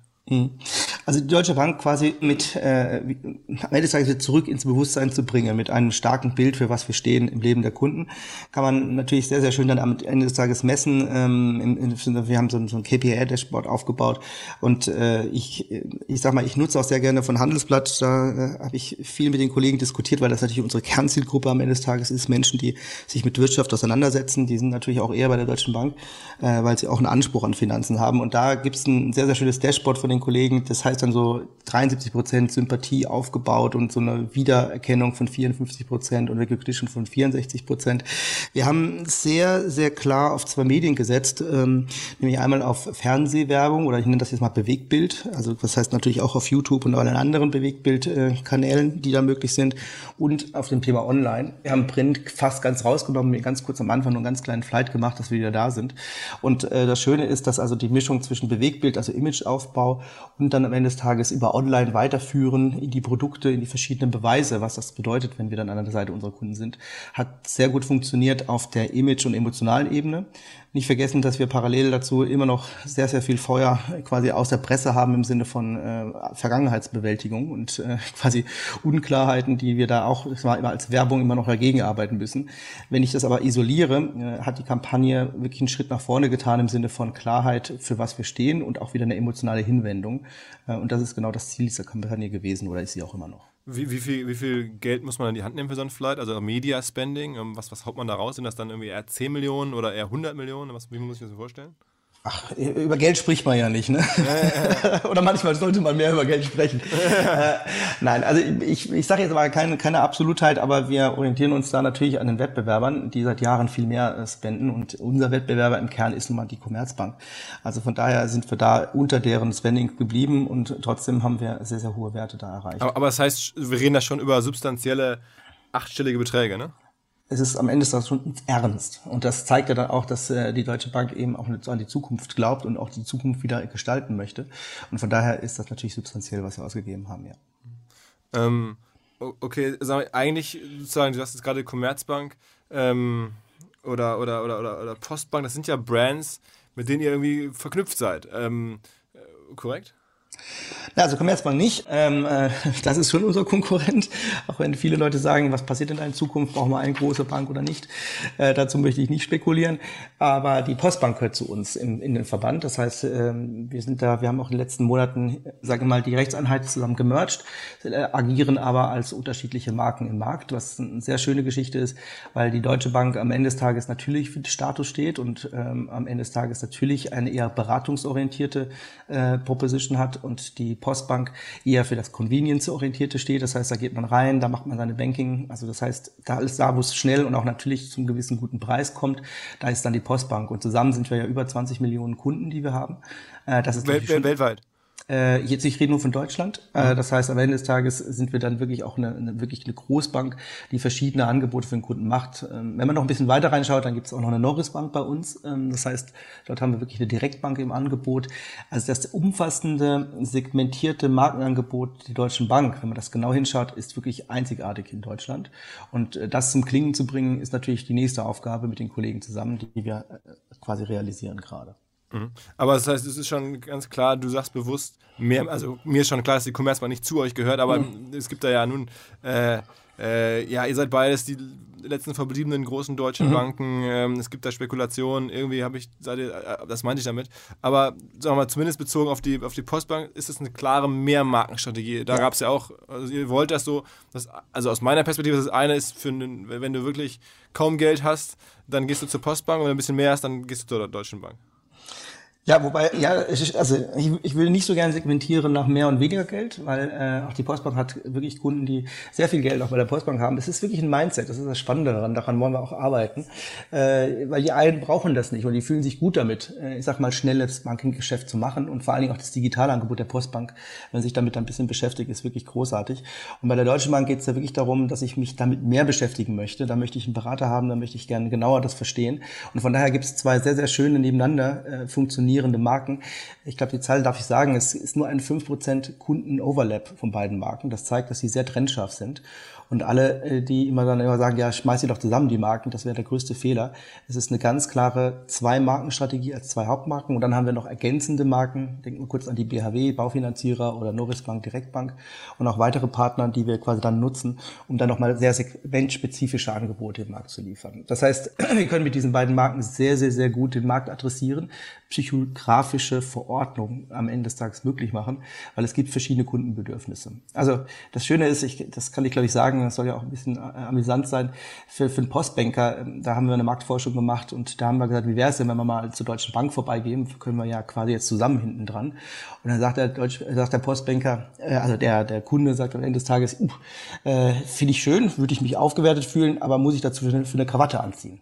Also die Deutsche Bank quasi mit äh, am Ende des Tages zurück ins Bewusstsein zu bringen, mit einem starken Bild, für was wir stehen im Leben der Kunden, kann man natürlich sehr, sehr schön dann am Ende des Tages messen. Ähm, wir haben so, so ein KPI-Dashboard aufgebaut und äh, ich, ich sag mal, ich nutze auch sehr gerne von Handelsblatt, da äh, habe ich viel mit den Kollegen diskutiert, weil das natürlich unsere Kernzielgruppe am Ende des Tages ist, Menschen, die sich mit Wirtschaft auseinandersetzen, die sind natürlich auch eher bei der Deutschen Bank, äh, weil sie auch einen Anspruch an Finanzen haben. Und da gibt es ein sehr, sehr schönes Dashboard von den den Kollegen. Das heißt dann so 73 Prozent Sympathie aufgebaut und so eine Wiedererkennung von 54 Prozent und Recognition von 64 Prozent. Wir haben sehr, sehr klar auf zwei Medien gesetzt, ähm, nämlich einmal auf Fernsehwerbung oder ich nenne das jetzt mal Bewegtbild. Also das heißt natürlich auch auf YouTube und allen anderen Bewegtbildkanälen, die da möglich sind und auf dem Thema Online. Wir haben Print fast ganz rausgenommen, ganz kurz am Anfang nur einen ganz kleinen Flight gemacht, dass wir wieder da sind. Und äh, das Schöne ist, dass also die Mischung zwischen Bewegtbild, also Imageaufbau und dann am Ende des Tages über Online weiterführen in die Produkte, in die verschiedenen Beweise, was das bedeutet, wenn wir dann an der Seite unserer Kunden sind, hat sehr gut funktioniert auf der Image- und emotionalen Ebene. Nicht vergessen, dass wir parallel dazu immer noch sehr, sehr viel Feuer quasi aus der Presse haben im Sinne von äh, Vergangenheitsbewältigung und äh, quasi Unklarheiten, die wir da auch war immer als Werbung immer noch dagegen arbeiten müssen. Wenn ich das aber isoliere, äh, hat die Kampagne wirklich einen Schritt nach vorne getan im Sinne von Klarheit, für was wir stehen und auch wieder eine emotionale Hinwendung. Äh, und das ist genau das Ziel dieser Kampagne gewesen oder ist sie auch immer noch. Wie, wie, viel, wie viel Geld muss man in die Hand nehmen für so ein Flight? Also Media Spending, ähm, was, was haut man da raus? Sind das dann irgendwie eher 10 Millionen oder eher 100 Millionen? Was, wie muss ich mir das vorstellen? Ach, über Geld spricht man ja nicht, ne? Ja, ja. Oder manchmal sollte man mehr über Geld sprechen. äh, nein, also ich, ich sage jetzt aber keine, keine Absolutheit, aber wir orientieren uns da natürlich an den Wettbewerbern, die seit Jahren viel mehr äh, spenden und unser Wettbewerber im Kern ist nun mal die Commerzbank. Also von daher sind wir da unter deren Spending geblieben und trotzdem haben wir sehr, sehr hohe Werte da erreicht. Aber, aber das heißt, wir reden da schon über substanzielle achtstellige Beträge, ne? Es ist am Ende ist das schon ernst. Und das zeigt ja dann auch, dass äh, die Deutsche Bank eben auch an die Zukunft glaubt und auch die Zukunft wieder gestalten möchte. Und von daher ist das natürlich substanziell, was wir ausgegeben haben, ja. Ähm, okay, sag, eigentlich sozusagen, du hast jetzt gerade Commerzbank ähm, oder, oder, oder, oder, oder Postbank, das sind ja Brands, mit denen ihr irgendwie verknüpft seid. Ähm, äh, korrekt? Also Commerzbank nicht. Ähm, äh, das ist schon unser Konkurrent. Auch wenn viele Leute sagen, was passiert in Zukunft, brauchen wir eine große Bank oder nicht. Äh, dazu möchte ich nicht spekulieren. Aber die Postbank gehört zu uns in, in den Verband. Das heißt, ähm, wir sind da, wir haben auch in den letzten Monaten, sage ich mal, die Rechtseinheit zusammen gemerged, äh, agieren aber als unterschiedliche Marken im Markt, was eine sehr schöne Geschichte ist, weil die Deutsche Bank am Ende des Tages natürlich für den Status steht und ähm, am Ende des Tages natürlich eine eher beratungsorientierte Proposition hat und die Postbank eher für das Convenience-orientierte steht. Das heißt, da geht man rein, da macht man seine Banking. Also das heißt, da alles da, wo es schnell und auch natürlich zum gewissen guten Preis kommt, da ist dann die Postbank. Und zusammen sind wir ja über 20 Millionen Kunden, die wir haben. Äh, das ist Wel weltweit. Äh, jetzt, ich rede nur von Deutschland. Äh, das heißt, am Ende des Tages sind wir dann wirklich auch eine, eine, wirklich eine Großbank, die verschiedene Angebote für den Kunden macht. Ähm, wenn man noch ein bisschen weiter reinschaut, dann gibt es auch noch eine Norris Bank bei uns. Ähm, das heißt, dort haben wir wirklich eine Direktbank im Angebot. Also das umfassende, segmentierte Markenangebot der Deutschen Bank, wenn man das genau hinschaut, ist wirklich einzigartig in Deutschland. Und äh, das zum Klingen zu bringen, ist natürlich die nächste Aufgabe mit den Kollegen zusammen, die wir äh, quasi realisieren gerade. Mhm. Aber das heißt, es ist schon ganz klar, du sagst bewusst, mehr, also mir ist schon klar, dass die Commerzbank nicht zu euch gehört, aber mhm. es gibt da ja nun, äh, äh, ja, ihr seid beides die letzten verbliebenen großen deutschen mhm. Banken, ähm, es gibt da Spekulationen, irgendwie habe ich, seid ihr, äh, das meinte ich damit, aber sagen wir mal, zumindest bezogen auf die, auf die Postbank ist es eine klare Mehrmarkenstrategie. Da ja. gab es ja auch, also ihr wollt das so, das, also aus meiner Perspektive, das eine ist, für einen, wenn du wirklich kaum Geld hast, dann gehst du zur Postbank und wenn du ein bisschen mehr hast, dann gehst du zur Deutschen Bank. Ja, wobei, ja, also ich, ich will nicht so gerne segmentieren nach mehr und weniger Geld, weil äh, auch die Postbank hat wirklich Kunden, die sehr viel Geld auch bei der Postbank haben. Es ist wirklich ein Mindset, das ist das Spannende daran, daran wollen wir auch arbeiten, äh, weil die einen brauchen das nicht und die fühlen sich gut damit, äh, ich sag mal, schnelles Bankinggeschäft zu machen und vor allen Dingen auch das digitale Angebot der Postbank, wenn sich damit ein bisschen beschäftigt, ist wirklich großartig. Und bei der Deutschen Bank geht es ja wirklich darum, dass ich mich damit mehr beschäftigen möchte. Da möchte ich einen Berater haben, da möchte ich gerne genauer das verstehen. Und von daher gibt es zwei sehr, sehr schöne nebeneinander äh, funktionierende funktionierende Marken. Ich glaube, die Zahl darf ich sagen, es ist nur ein 5% Kunden-Overlap von beiden Marken. Das zeigt, dass sie sehr trennscharf sind. Und alle, äh, die immer dann immer sagen, ja, schmeiß sie doch zusammen, die Marken, das wäre der größte Fehler. Es ist eine ganz klare Zwei-Marken-Strategie als zwei Hauptmarken. Und dann haben wir noch ergänzende Marken. Denken wir kurz an die BHW, Baufinanzierer oder Norris Bank, Direktbank und auch weitere Partner, die wir quasi dann nutzen, um dann nochmal sehr segmentspezifische Angebote im Markt zu liefern. Das heißt, wir können mit diesen beiden Marken sehr, sehr, sehr gut den Markt adressieren, psychografische Verordnung am Ende des Tages möglich machen, weil es gibt verschiedene Kundenbedürfnisse. Also das Schöne ist, ich, das kann ich glaube ich sagen, das soll ja auch ein bisschen äh, amüsant sein, für, für einen Postbanker, ähm, da haben wir eine Marktforschung gemacht und da haben wir gesagt, wie wäre es denn, wenn wir mal zur Deutschen Bank vorbeigehen, können wir ja quasi jetzt zusammen hinten dran. Und dann sagt der, Deutsch, sagt der Postbanker, äh, also der, der Kunde sagt am Ende des Tages, uh, äh, finde ich schön, würde ich mich aufgewertet fühlen, aber muss ich dazu für eine Krawatte anziehen?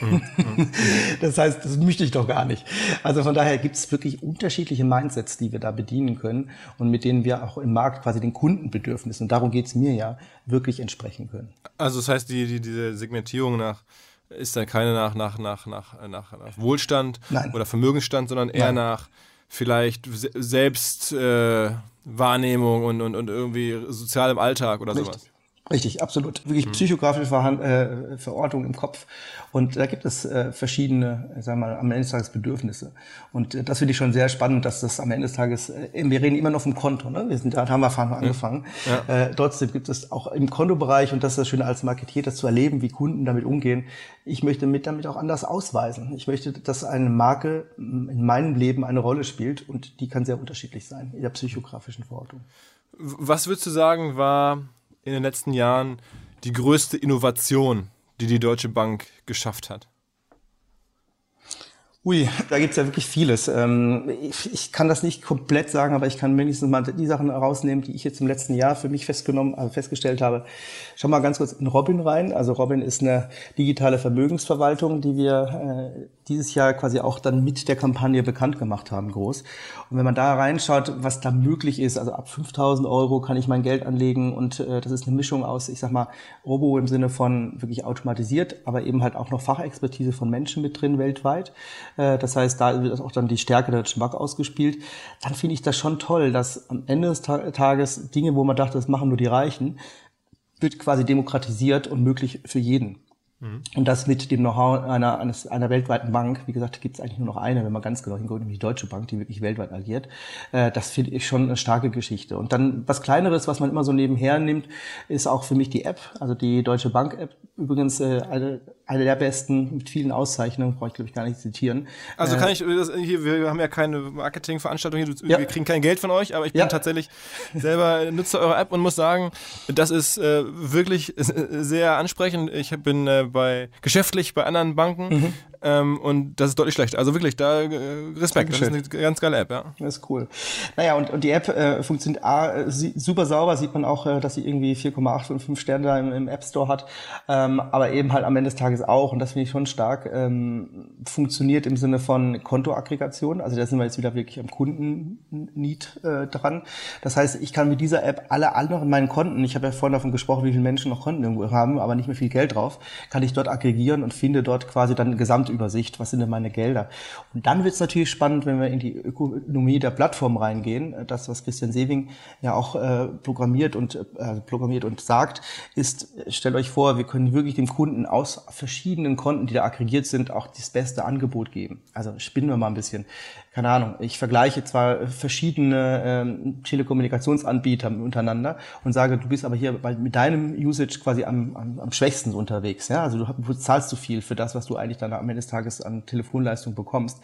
das heißt, das möchte ich doch gar nicht. Also von daher gibt es wirklich unterschiedliche Mindsets, die wir da bedienen können und mit denen wir auch im Markt quasi den Kundenbedürfnissen, und darum geht es mir ja, wirklich entsprechen können. Also das heißt, die, die, diese Segmentierung nach ist dann keine nach, nach, nach, nach, nach, nach Wohlstand Nein. oder Vermögensstand, sondern eher Nein. nach vielleicht Selbstwahrnehmung äh, und, und, und irgendwie sozialem Alltag oder Richtig. sowas. Richtig, absolut. Wirklich mhm. psychografische Verhand äh, Verortung im Kopf. Und da gibt es äh, verschiedene, sagen wir mal, am Ende des Tages Bedürfnisse. Und äh, das finde ich schon sehr spannend, dass das am Ende des Tages, äh, wir reden immer noch vom Konto, ne? Wir sind da, haben wir vorhin angefangen. Ja. Äh, trotzdem gibt es auch im Kontobereich, und das ist das Schöne als Marketier, das zu erleben, wie Kunden damit umgehen. Ich möchte mit damit auch anders ausweisen. Ich möchte, dass eine Marke in meinem Leben eine Rolle spielt und die kann sehr unterschiedlich sein in der psychografischen Verortung. Was würdest du sagen, war in den letzten Jahren die größte Innovation, die die Deutsche Bank geschafft hat? Ui, da gibt's ja wirklich vieles. Ähm, ich, kann das nicht komplett sagen, aber ich kann mindestens mal die Sachen herausnehmen, die ich jetzt im letzten Jahr für mich festgenommen, also festgestellt habe. Schau mal ganz kurz in Robin rein. Also Robin ist eine digitale Vermögensverwaltung, die wir äh, dieses Jahr quasi auch dann mit der Kampagne bekannt gemacht haben, groß. Und wenn man da reinschaut, was da möglich ist, also ab 5000 Euro kann ich mein Geld anlegen und äh, das ist eine Mischung aus, ich sag mal, Robo im Sinne von wirklich automatisiert, aber eben halt auch noch Fachexpertise von Menschen mit drin weltweit. Äh, das heißt, da wird auch dann die Stärke der Deutschen Bank ausgespielt. Dann finde ich das schon toll, dass am Ende des Tages Dinge, wo man dachte, das machen nur die Reichen, wird quasi demokratisiert und möglich für jeden. Mhm. Und das mit dem Know-how einer, eines, einer weltweiten Bank, wie gesagt, gibt es eigentlich nur noch eine, wenn man ganz genau hinguckt, nämlich die Deutsche Bank, die wirklich weltweit agiert. Äh, das finde ich schon eine starke Geschichte. Und dann was Kleineres, was man immer so nebenher nimmt, ist auch für mich die App, also die Deutsche Bank-App. Übrigens äh, eine, eine der besten mit vielen Auszeichnungen, brauche ich glaube ich gar nicht zitieren. Also kann äh, ich, das, hier, wir haben ja keine Marketingveranstaltung hier, ja. wir kriegen kein Geld von euch, aber ich bin ja. tatsächlich selber Nutzer eurer App und muss sagen, das ist äh, wirklich sehr ansprechend. Ich bin äh, bei geschäftlich bei anderen Banken mhm. Ähm, und das ist deutlich schlechter. Also wirklich, da äh, Respekt. Dankeschön. Das ist eine ganz geile App, ja. Das ist cool. Naja, und, und die App äh, funktioniert A, super sauber, sieht man auch, äh, dass sie irgendwie 4,8 und 5 Sterne da im, im App Store hat. Ähm, aber eben halt am Ende des Tages auch, und das finde ich schon stark, ähm, funktioniert im Sinne von Kontoaggregation. Also da sind wir jetzt wieder wirklich am Kunden-Need äh, dran. Das heißt, ich kann mit dieser App alle anderen meinen Konten, ich habe ja vorhin davon gesprochen, wie viele Menschen noch Konten irgendwo haben, aber nicht mehr viel Geld drauf, kann ich dort aggregieren und finde dort quasi dann gesamt Übersicht, was sind denn meine Gelder. Und dann wird es natürlich spannend, wenn wir in die Ökonomie der Plattform reingehen. Das, was Christian Sewing ja auch äh, programmiert und äh, programmiert und sagt, ist, stellt euch vor, wir können wirklich dem Kunden aus verschiedenen Konten, die da aggregiert sind, auch das beste Angebot geben. Also spinnen wir mal ein bisschen keine Ahnung, ich vergleiche zwar verschiedene ähm, Telekommunikationsanbieter untereinander und sage, du bist aber hier mit deinem Usage quasi am, am, am schwächsten unterwegs. Ja? Also du, du zahlst zu viel für das, was du eigentlich dann am Ende des Tages an Telefonleistung bekommst.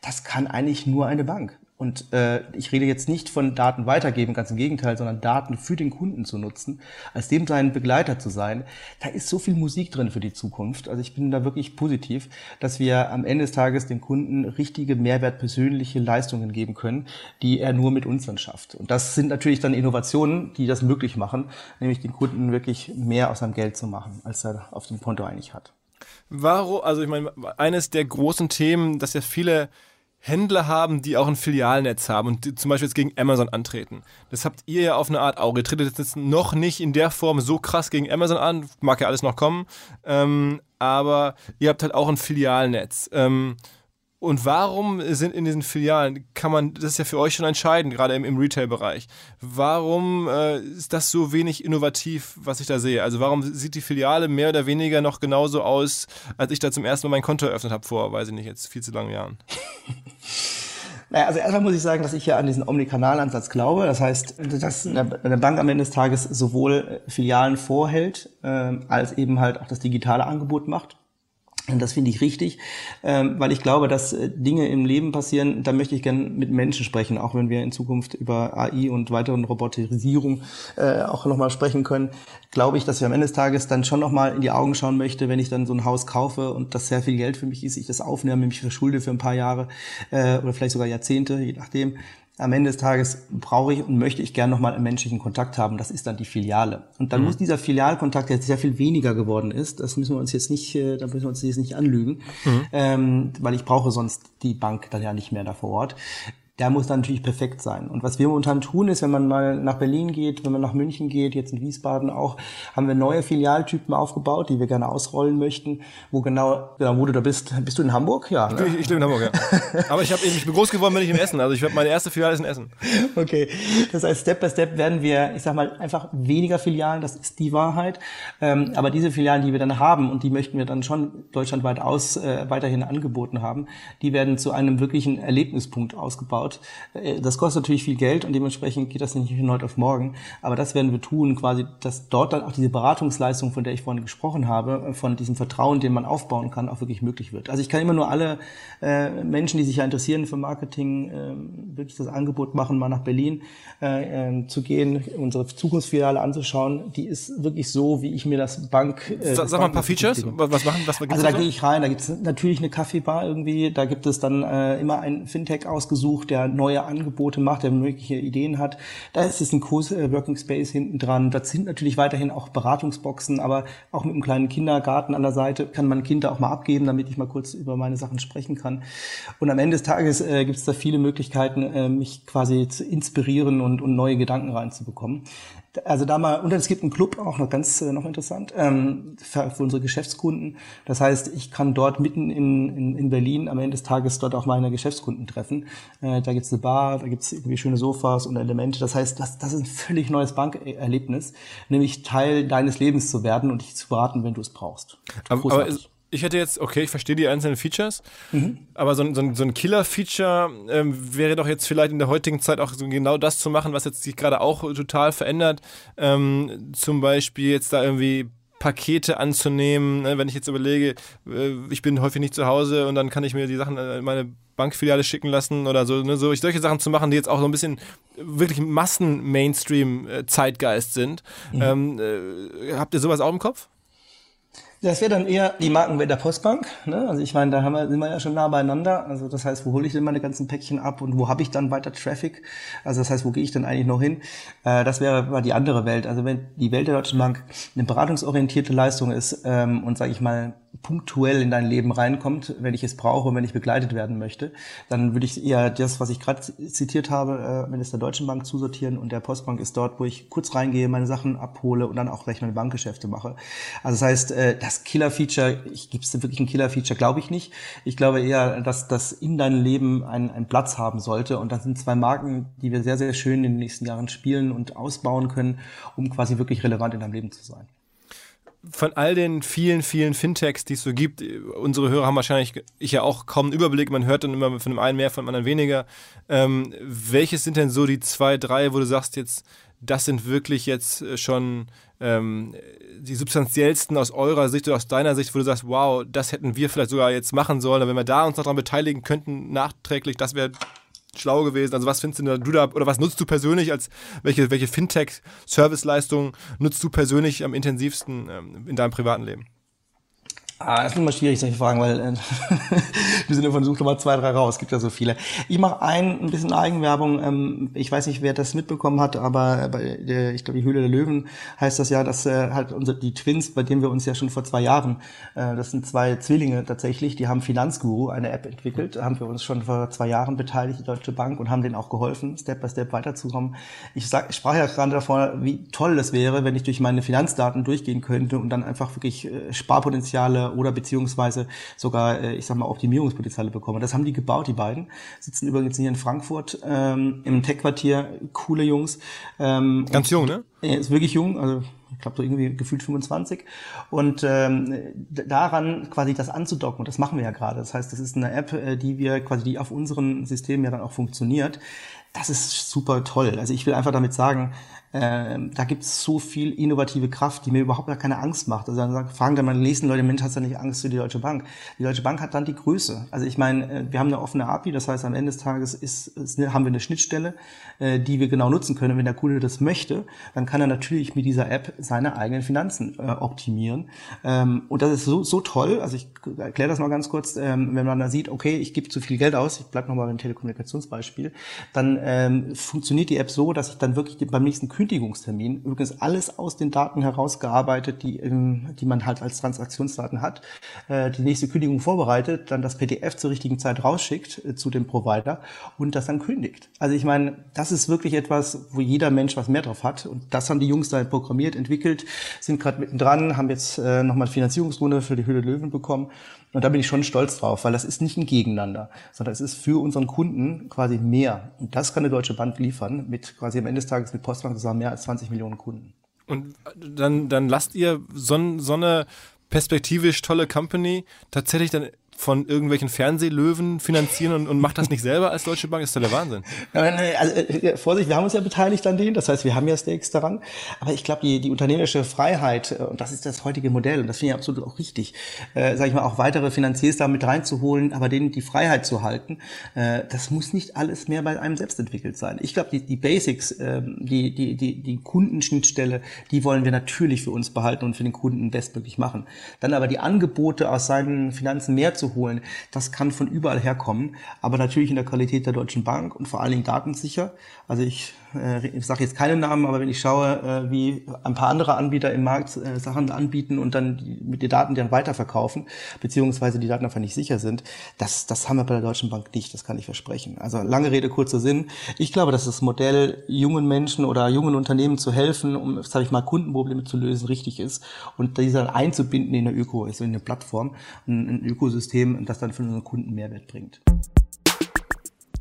Das kann eigentlich nur eine Bank. Und äh, ich rede jetzt nicht von Daten weitergeben, ganz im Gegenteil, sondern Daten für den Kunden zu nutzen, als dem sein Begleiter zu sein. Da ist so viel Musik drin für die Zukunft. Also ich bin da wirklich positiv, dass wir am Ende des Tages dem Kunden richtige Mehrwert persönliche Leistungen geben können, die er nur mit uns dann schafft. Und das sind natürlich dann Innovationen, die das möglich machen, nämlich den Kunden wirklich mehr aus seinem Geld zu machen, als er auf dem Konto eigentlich hat. Warum, also ich meine, eines der großen Themen, dass ja viele Händler haben, die auch ein Filialnetz haben und zum Beispiel jetzt gegen Amazon antreten. Das habt ihr ja auf eine Art auch. Ihr tretet jetzt noch nicht in der Form so krass gegen Amazon an, mag ja alles noch kommen, ähm, aber ihr habt halt auch ein Filialnetz. Ähm, und warum sind in diesen Filialen, kann man, das ist ja für euch schon entscheidend, gerade im, im Retail-Bereich. Warum äh, ist das so wenig innovativ, was ich da sehe? Also warum sieht die Filiale mehr oder weniger noch genauso aus, als ich da zum ersten Mal mein Konto eröffnet habe vor, weiß ich nicht, jetzt viel zu langen Jahren? Naja, also erstmal muss ich sagen, dass ich ja an diesen Omnikanalansatz glaube. Das heißt, dass eine Bank am Ende des Tages sowohl Filialen vorhält, äh, als eben halt auch das digitale Angebot macht. Und das finde ich richtig, ähm, weil ich glaube, dass äh, Dinge im Leben passieren, da möchte ich gerne mit Menschen sprechen, auch wenn wir in Zukunft über AI und weiteren Roboterisierung äh, auch nochmal sprechen können, glaube ich, dass ich am Ende des Tages dann schon nochmal in die Augen schauen möchte, wenn ich dann so ein Haus kaufe und das sehr viel Geld für mich ist, ich das aufnehme, mich verschulde für ein paar Jahre äh, oder vielleicht sogar Jahrzehnte, je nachdem, am Ende des Tages brauche ich und möchte ich gerne nochmal einen menschlichen Kontakt haben. Das ist dann die Filiale. Und dann mhm. muss dieser Filialkontakt, der jetzt sehr viel weniger geworden ist, das müssen wir uns jetzt nicht, äh, da müssen wir uns jetzt nicht anlügen, mhm. ähm, weil ich brauche sonst die Bank dann ja nicht mehr da vor Ort der muss dann natürlich perfekt sein. Und was wir momentan tun, ist, wenn man mal nach Berlin geht, wenn man nach München geht, jetzt in Wiesbaden auch, haben wir neue Filialtypen aufgebaut, die wir gerne ausrollen möchten. Wo genau, genau wo du da bist. Bist du in Hamburg? Ja. Ne? Ich, ich lebe in Hamburg, ja. Aber ich, hab, ich bin groß geworden, bin ich in Essen. Also ich meine erste Filiale ist in Essen. Okay. Das heißt, Step by Step werden wir, ich sag mal, einfach weniger Filialen, das ist die Wahrheit. Ähm, aber diese Filialen, die wir dann haben, und die möchten wir dann schon deutschlandweit aus äh, weiterhin angeboten haben, die werden zu einem wirklichen Erlebnispunkt ausgebaut aufgebaut. Äh, das kostet natürlich viel Geld und dementsprechend geht das nicht von heute auf morgen. Aber das werden wir tun, quasi, dass dort dann auch diese Beratungsleistung, von der ich vorhin gesprochen habe, von diesem Vertrauen, den man aufbauen kann, auch wirklich möglich wird. Also ich kann immer nur alle äh, Menschen, die sich ja interessieren für Marketing, äh, wirklich das Angebot machen, mal nach Berlin äh, äh, zu gehen, unsere Zukunftsfiliale anzuschauen. Die ist wirklich so, wie ich mir das Bank. Äh, Sag, sag mal ein paar Features. Was machen? Was also da so? gehe ich rein. Da gibt es natürlich eine Kaffeebar irgendwie. Da gibt es dann äh, immer ein Fintech ausgesucht, der neue Angebote macht, der mögliche Ideen hat. Da ist es ein Co-Working Space hinten dran. Das sind natürlich weiterhin auch Beratungsboxen, aber auch mit einem kleinen Kindergarten an der Seite kann man Kinder auch mal abgeben, damit ich mal kurz über meine Sachen sprechen kann. Und am Ende des Tages äh, gibt es da viele Möglichkeiten, äh, mich quasi zu inspirieren und, und neue Gedanken reinzubekommen also da mal, und es gibt einen Club, auch noch ganz äh, noch interessant, ähm, für, für unsere Geschäftskunden. Das heißt, ich kann dort mitten in, in, in Berlin am Ende des Tages dort auch meine Geschäftskunden treffen. Äh, da gibt's eine Bar, da gibt's irgendwie schöne Sofas und Elemente. Das heißt, das, das ist ein völlig neues Bankerlebnis, nämlich Teil deines Lebens zu werden und dich zu beraten, wenn du es brauchst. Aber, aber ich hätte jetzt, okay, ich verstehe die einzelnen Features, mhm. aber so, so, so ein Killer-Feature ähm, wäre doch jetzt vielleicht in der heutigen Zeit auch so genau das zu machen, was jetzt sich gerade auch total verändert. Ähm, zum Beispiel jetzt da irgendwie Pakete anzunehmen. Ne? Wenn ich jetzt überlege, äh, ich bin häufig nicht zu Hause und dann kann ich mir die Sachen in meine Bankfiliale schicken lassen oder so, ne? so solche Sachen zu machen, die jetzt auch so ein bisschen wirklich Massen-Mainstream-Zeitgeist sind. Mhm. Ähm, äh, habt ihr sowas auch im Kopf? Das wäre dann eher die Markenwelt der Postbank. Ne? Also ich meine, da haben wir, sind wir ja schon nah beieinander. Also das heißt, wo hole ich denn meine ganzen Päckchen ab und wo habe ich dann weiter Traffic? Also das heißt, wo gehe ich denn eigentlich noch hin? Äh, das wäre mal die andere Welt. Also wenn die Welt der Deutschen Bank eine beratungsorientierte Leistung ist ähm, und sage ich mal punktuell in dein Leben reinkommt, wenn ich es brauche und wenn ich begleitet werden möchte, dann würde ich eher das, was ich gerade zitiert habe, äh, wenn es der Deutschen Bank zusortieren und der Postbank ist dort, wo ich kurz reingehe, meine Sachen abhole und dann auch gleich meine Bankgeschäfte mache. Also das heißt, äh, das Killer-Feature, gibt es wirklich ein Killer-Feature, glaube ich nicht. Ich glaube eher, dass das in deinem Leben einen, einen Platz haben sollte und das sind zwei Marken, die wir sehr, sehr schön in den nächsten Jahren spielen und ausbauen können, um quasi wirklich relevant in deinem Leben zu sein von all den vielen, vielen Fintechs, die es so gibt, unsere Hörer haben wahrscheinlich, ich ja auch kaum einen Überblick, man hört dann immer von dem einen mehr, von dem anderen weniger. Ähm, welches sind denn so die zwei, drei, wo du sagst jetzt, das sind wirklich jetzt äh, schon ähm, die substanziellsten aus eurer Sicht oder aus deiner Sicht, wo du sagst, wow, das hätten wir vielleicht sogar jetzt machen sollen, wenn wir da uns noch daran beteiligen könnten, nachträglich, das wäre schlau gewesen? Also was findest du da oder was nutzt du persönlich als welche, welche Fintech-Serviceleistungen nutzt du persönlich am intensivsten ähm, in deinem privaten Leben? Ah, das ist immer schwierig, solche Fragen, weil äh, wir sind von Such Nummer zwei, drei raus. Gibt ja so viele. Ich mache ein, ein bisschen Eigenwerbung. Ähm, ich weiß nicht, wer das mitbekommen hat, aber bei der, ich glaube, die Höhle der Löwen heißt das ja, dass äh, halt unsere, die Twins, bei denen wir uns ja schon vor zwei Jahren, äh, das sind zwei Zwillinge tatsächlich, die haben Finanzguru, eine App entwickelt, haben wir uns schon vor zwei Jahren beteiligt, die Deutsche Bank, und haben denen auch geholfen, Step by Step weiterzukommen. Ich, sag, ich sprach ja gerade davor, wie toll es wäre, wenn ich durch meine Finanzdaten durchgehen könnte und dann einfach wirklich äh, Sparpotenziale oder beziehungsweise sogar, äh, ich sag mal, Optimierungspotenziale bekommen. Das haben die gebaut, die beiden. Sitzen übrigens hier in Frankfurt ähm, im Tech-Quartier. Coole Jungs. Ähm, Ganz jung, ne? Er ist wirklich jung, also ich glaube so irgendwie gefühlt 25. Und ähm, daran quasi das anzudocken, und das machen wir ja gerade. Das heißt, das ist eine App, äh, die wir quasi, die auf unseren Systemen ja dann auch funktioniert das ist super toll. Also ich will einfach damit sagen, ähm, da gibt es so viel innovative Kraft, die mir überhaupt gar keine Angst macht. Also dann fragen dann mal lesen Leute, Mensch, hast du nicht Angst für die Deutsche Bank? Die Deutsche Bank hat dann die Größe. Also ich meine, äh, wir haben eine offene API, das heißt am Ende des Tages ist, ist, haben wir eine Schnittstelle, äh, die wir genau nutzen können. Wenn der Kunde das möchte, dann kann er natürlich mit dieser App seine eigenen Finanzen äh, optimieren. Ähm, und das ist so, so toll. Also ich erkläre das mal ganz kurz. Ähm, wenn man da sieht, okay, ich gebe zu viel Geld aus, ich bleibe nochmal beim Telekommunikationsbeispiel, dann ähm, funktioniert die App so, dass ich dann wirklich beim nächsten Kündigungstermin übrigens alles aus den Daten herausgearbeitet, die, die man halt als Transaktionsdaten hat, äh, die nächste Kündigung vorbereitet, dann das PDF zur richtigen Zeit rausschickt äh, zu dem Provider und das dann kündigt. Also ich meine, das ist wirklich etwas, wo jeder Mensch was mehr drauf hat und das haben die Jungs da programmiert, entwickelt, sind gerade mittendran, haben jetzt äh, nochmal Finanzierungsrunde für die Höhle Löwen bekommen und da bin ich schon stolz drauf, weil das ist nicht ein Gegeneinander, sondern es ist für unseren Kunden quasi mehr. Und das kann eine Deutsche Bank liefern, mit quasi am Ende des Tages mit Postbank zusammen mehr als 20 Millionen Kunden. Und dann, dann lasst ihr so, so eine perspektivisch tolle Company tatsächlich dann von irgendwelchen Fernsehlöwen finanzieren und, und macht das nicht selber als Deutsche Bank? Ist doch der Wahnsinn. Also, äh, Vorsicht, wir haben uns ja beteiligt an denen, das heißt, wir haben ja Stakes daran. Aber ich glaube, die, die unternehmerische Freiheit, äh, und das ist das heutige Modell, und das finde ich absolut auch richtig, äh, sage ich mal, auch weitere Finanziers da reinzuholen, aber denen die Freiheit zu halten, äh, das muss nicht alles mehr bei einem selbst entwickelt sein. Ich glaube, die, die Basics, äh, die, die, die, die Kundenschnittstelle, die wollen wir natürlich für uns behalten und für den Kunden bestmöglich machen. Dann aber die Angebote aus seinen Finanzen mehr zu holen. Das kann von überall herkommen, aber natürlich in der Qualität der Deutschen Bank und vor allen Dingen datensicher. Also ich äh, ich sage jetzt keine Namen, aber wenn ich schaue, äh, wie ein paar andere Anbieter im Markt äh, Sachen anbieten und dann mit den Daten dann weiterverkaufen, beziehungsweise die Daten einfach nicht sicher sind, das, das haben wir bei der Deutschen Bank nicht, das kann ich versprechen. Also lange Rede, kurzer Sinn. Ich glaube, dass das Modell, jungen Menschen oder jungen Unternehmen zu helfen, um, sage ich mal, Kundenprobleme zu lösen, richtig ist und diese dann einzubinden in eine Öko, also in eine Plattform, ein, ein Ökosystem, das dann für unsere Kunden Mehrwert bringt.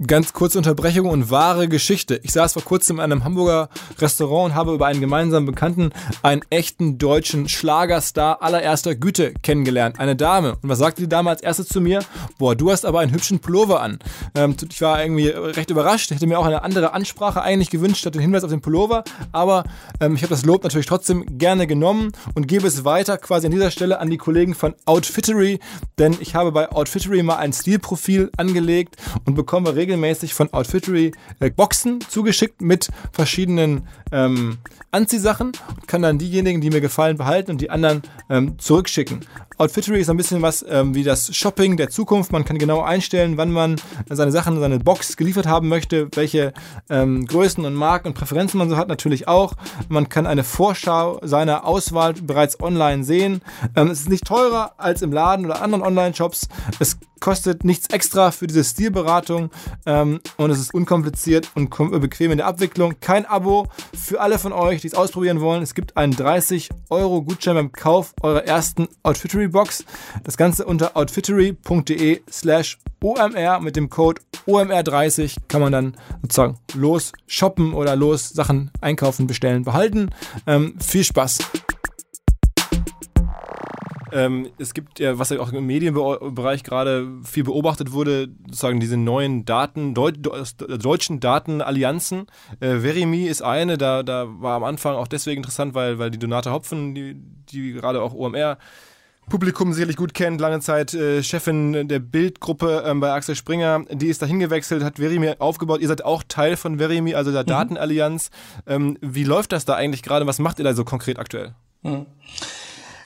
Ganz kurze Unterbrechung und wahre Geschichte. Ich saß vor kurzem in einem Hamburger Restaurant und habe über einen gemeinsamen Bekannten einen echten deutschen Schlagerstar allererster Güte kennengelernt. Eine Dame. Und was sagte die Dame als erstes zu mir? Boah, du hast aber einen hübschen Pullover an. Ähm, ich war irgendwie recht überrascht. Ich hätte mir auch eine andere Ansprache eigentlich gewünscht, statt den Hinweis auf den Pullover. Aber ähm, ich habe das Lob natürlich trotzdem gerne genommen und gebe es weiter quasi an dieser Stelle an die Kollegen von Outfittery. Denn ich habe bei Outfittery mal ein Stilprofil angelegt und bekomme regelmäßig von Outfittery äh, Boxen zugeschickt mit verschiedenen ähm, Anziehsachen und kann dann diejenigen, die mir gefallen, behalten und die anderen ähm, zurückschicken. Outfittery ist ein bisschen was ähm, wie das Shopping der Zukunft. Man kann genau einstellen, wann man seine Sachen, seine Box geliefert haben möchte, welche ähm, Größen und Marken und Präferenzen man so hat, natürlich auch. Man kann eine Vorschau seiner Auswahl bereits online sehen. Ähm, es ist nicht teurer als im Laden oder anderen Online-Shops. Es kostet nichts extra für diese Stilberatung ähm, und es ist unkompliziert und bequem in der Abwicklung. Kein Abo für alle von euch, die es ausprobieren wollen. Es gibt einen 30 Euro Gutschein beim Kauf eurer ersten Outfittery Box. Das Ganze unter outfittery.de slash OMR mit dem Code OMR30 kann man dann sozusagen los shoppen oder los Sachen einkaufen, bestellen, behalten. Ähm, viel Spaß! Ähm, es gibt ja, was ja auch im Medienbereich gerade viel beobachtet wurde, sozusagen diese neuen Daten, Deu deutschen Datenallianzen. Äh, Verimi ist eine, da, da war am Anfang auch deswegen interessant, weil, weil die Donate Hopfen, die, die gerade auch OMR Publikum sicherlich gut kennt, lange Zeit äh, Chefin der Bildgruppe ähm, bei Axel Springer, die ist dahin gewechselt, hat Verimi aufgebaut. Ihr seid auch Teil von Verimi, also der mhm. Datenallianz. Ähm, wie läuft das da eigentlich gerade? Was macht ihr da so konkret aktuell? Mhm.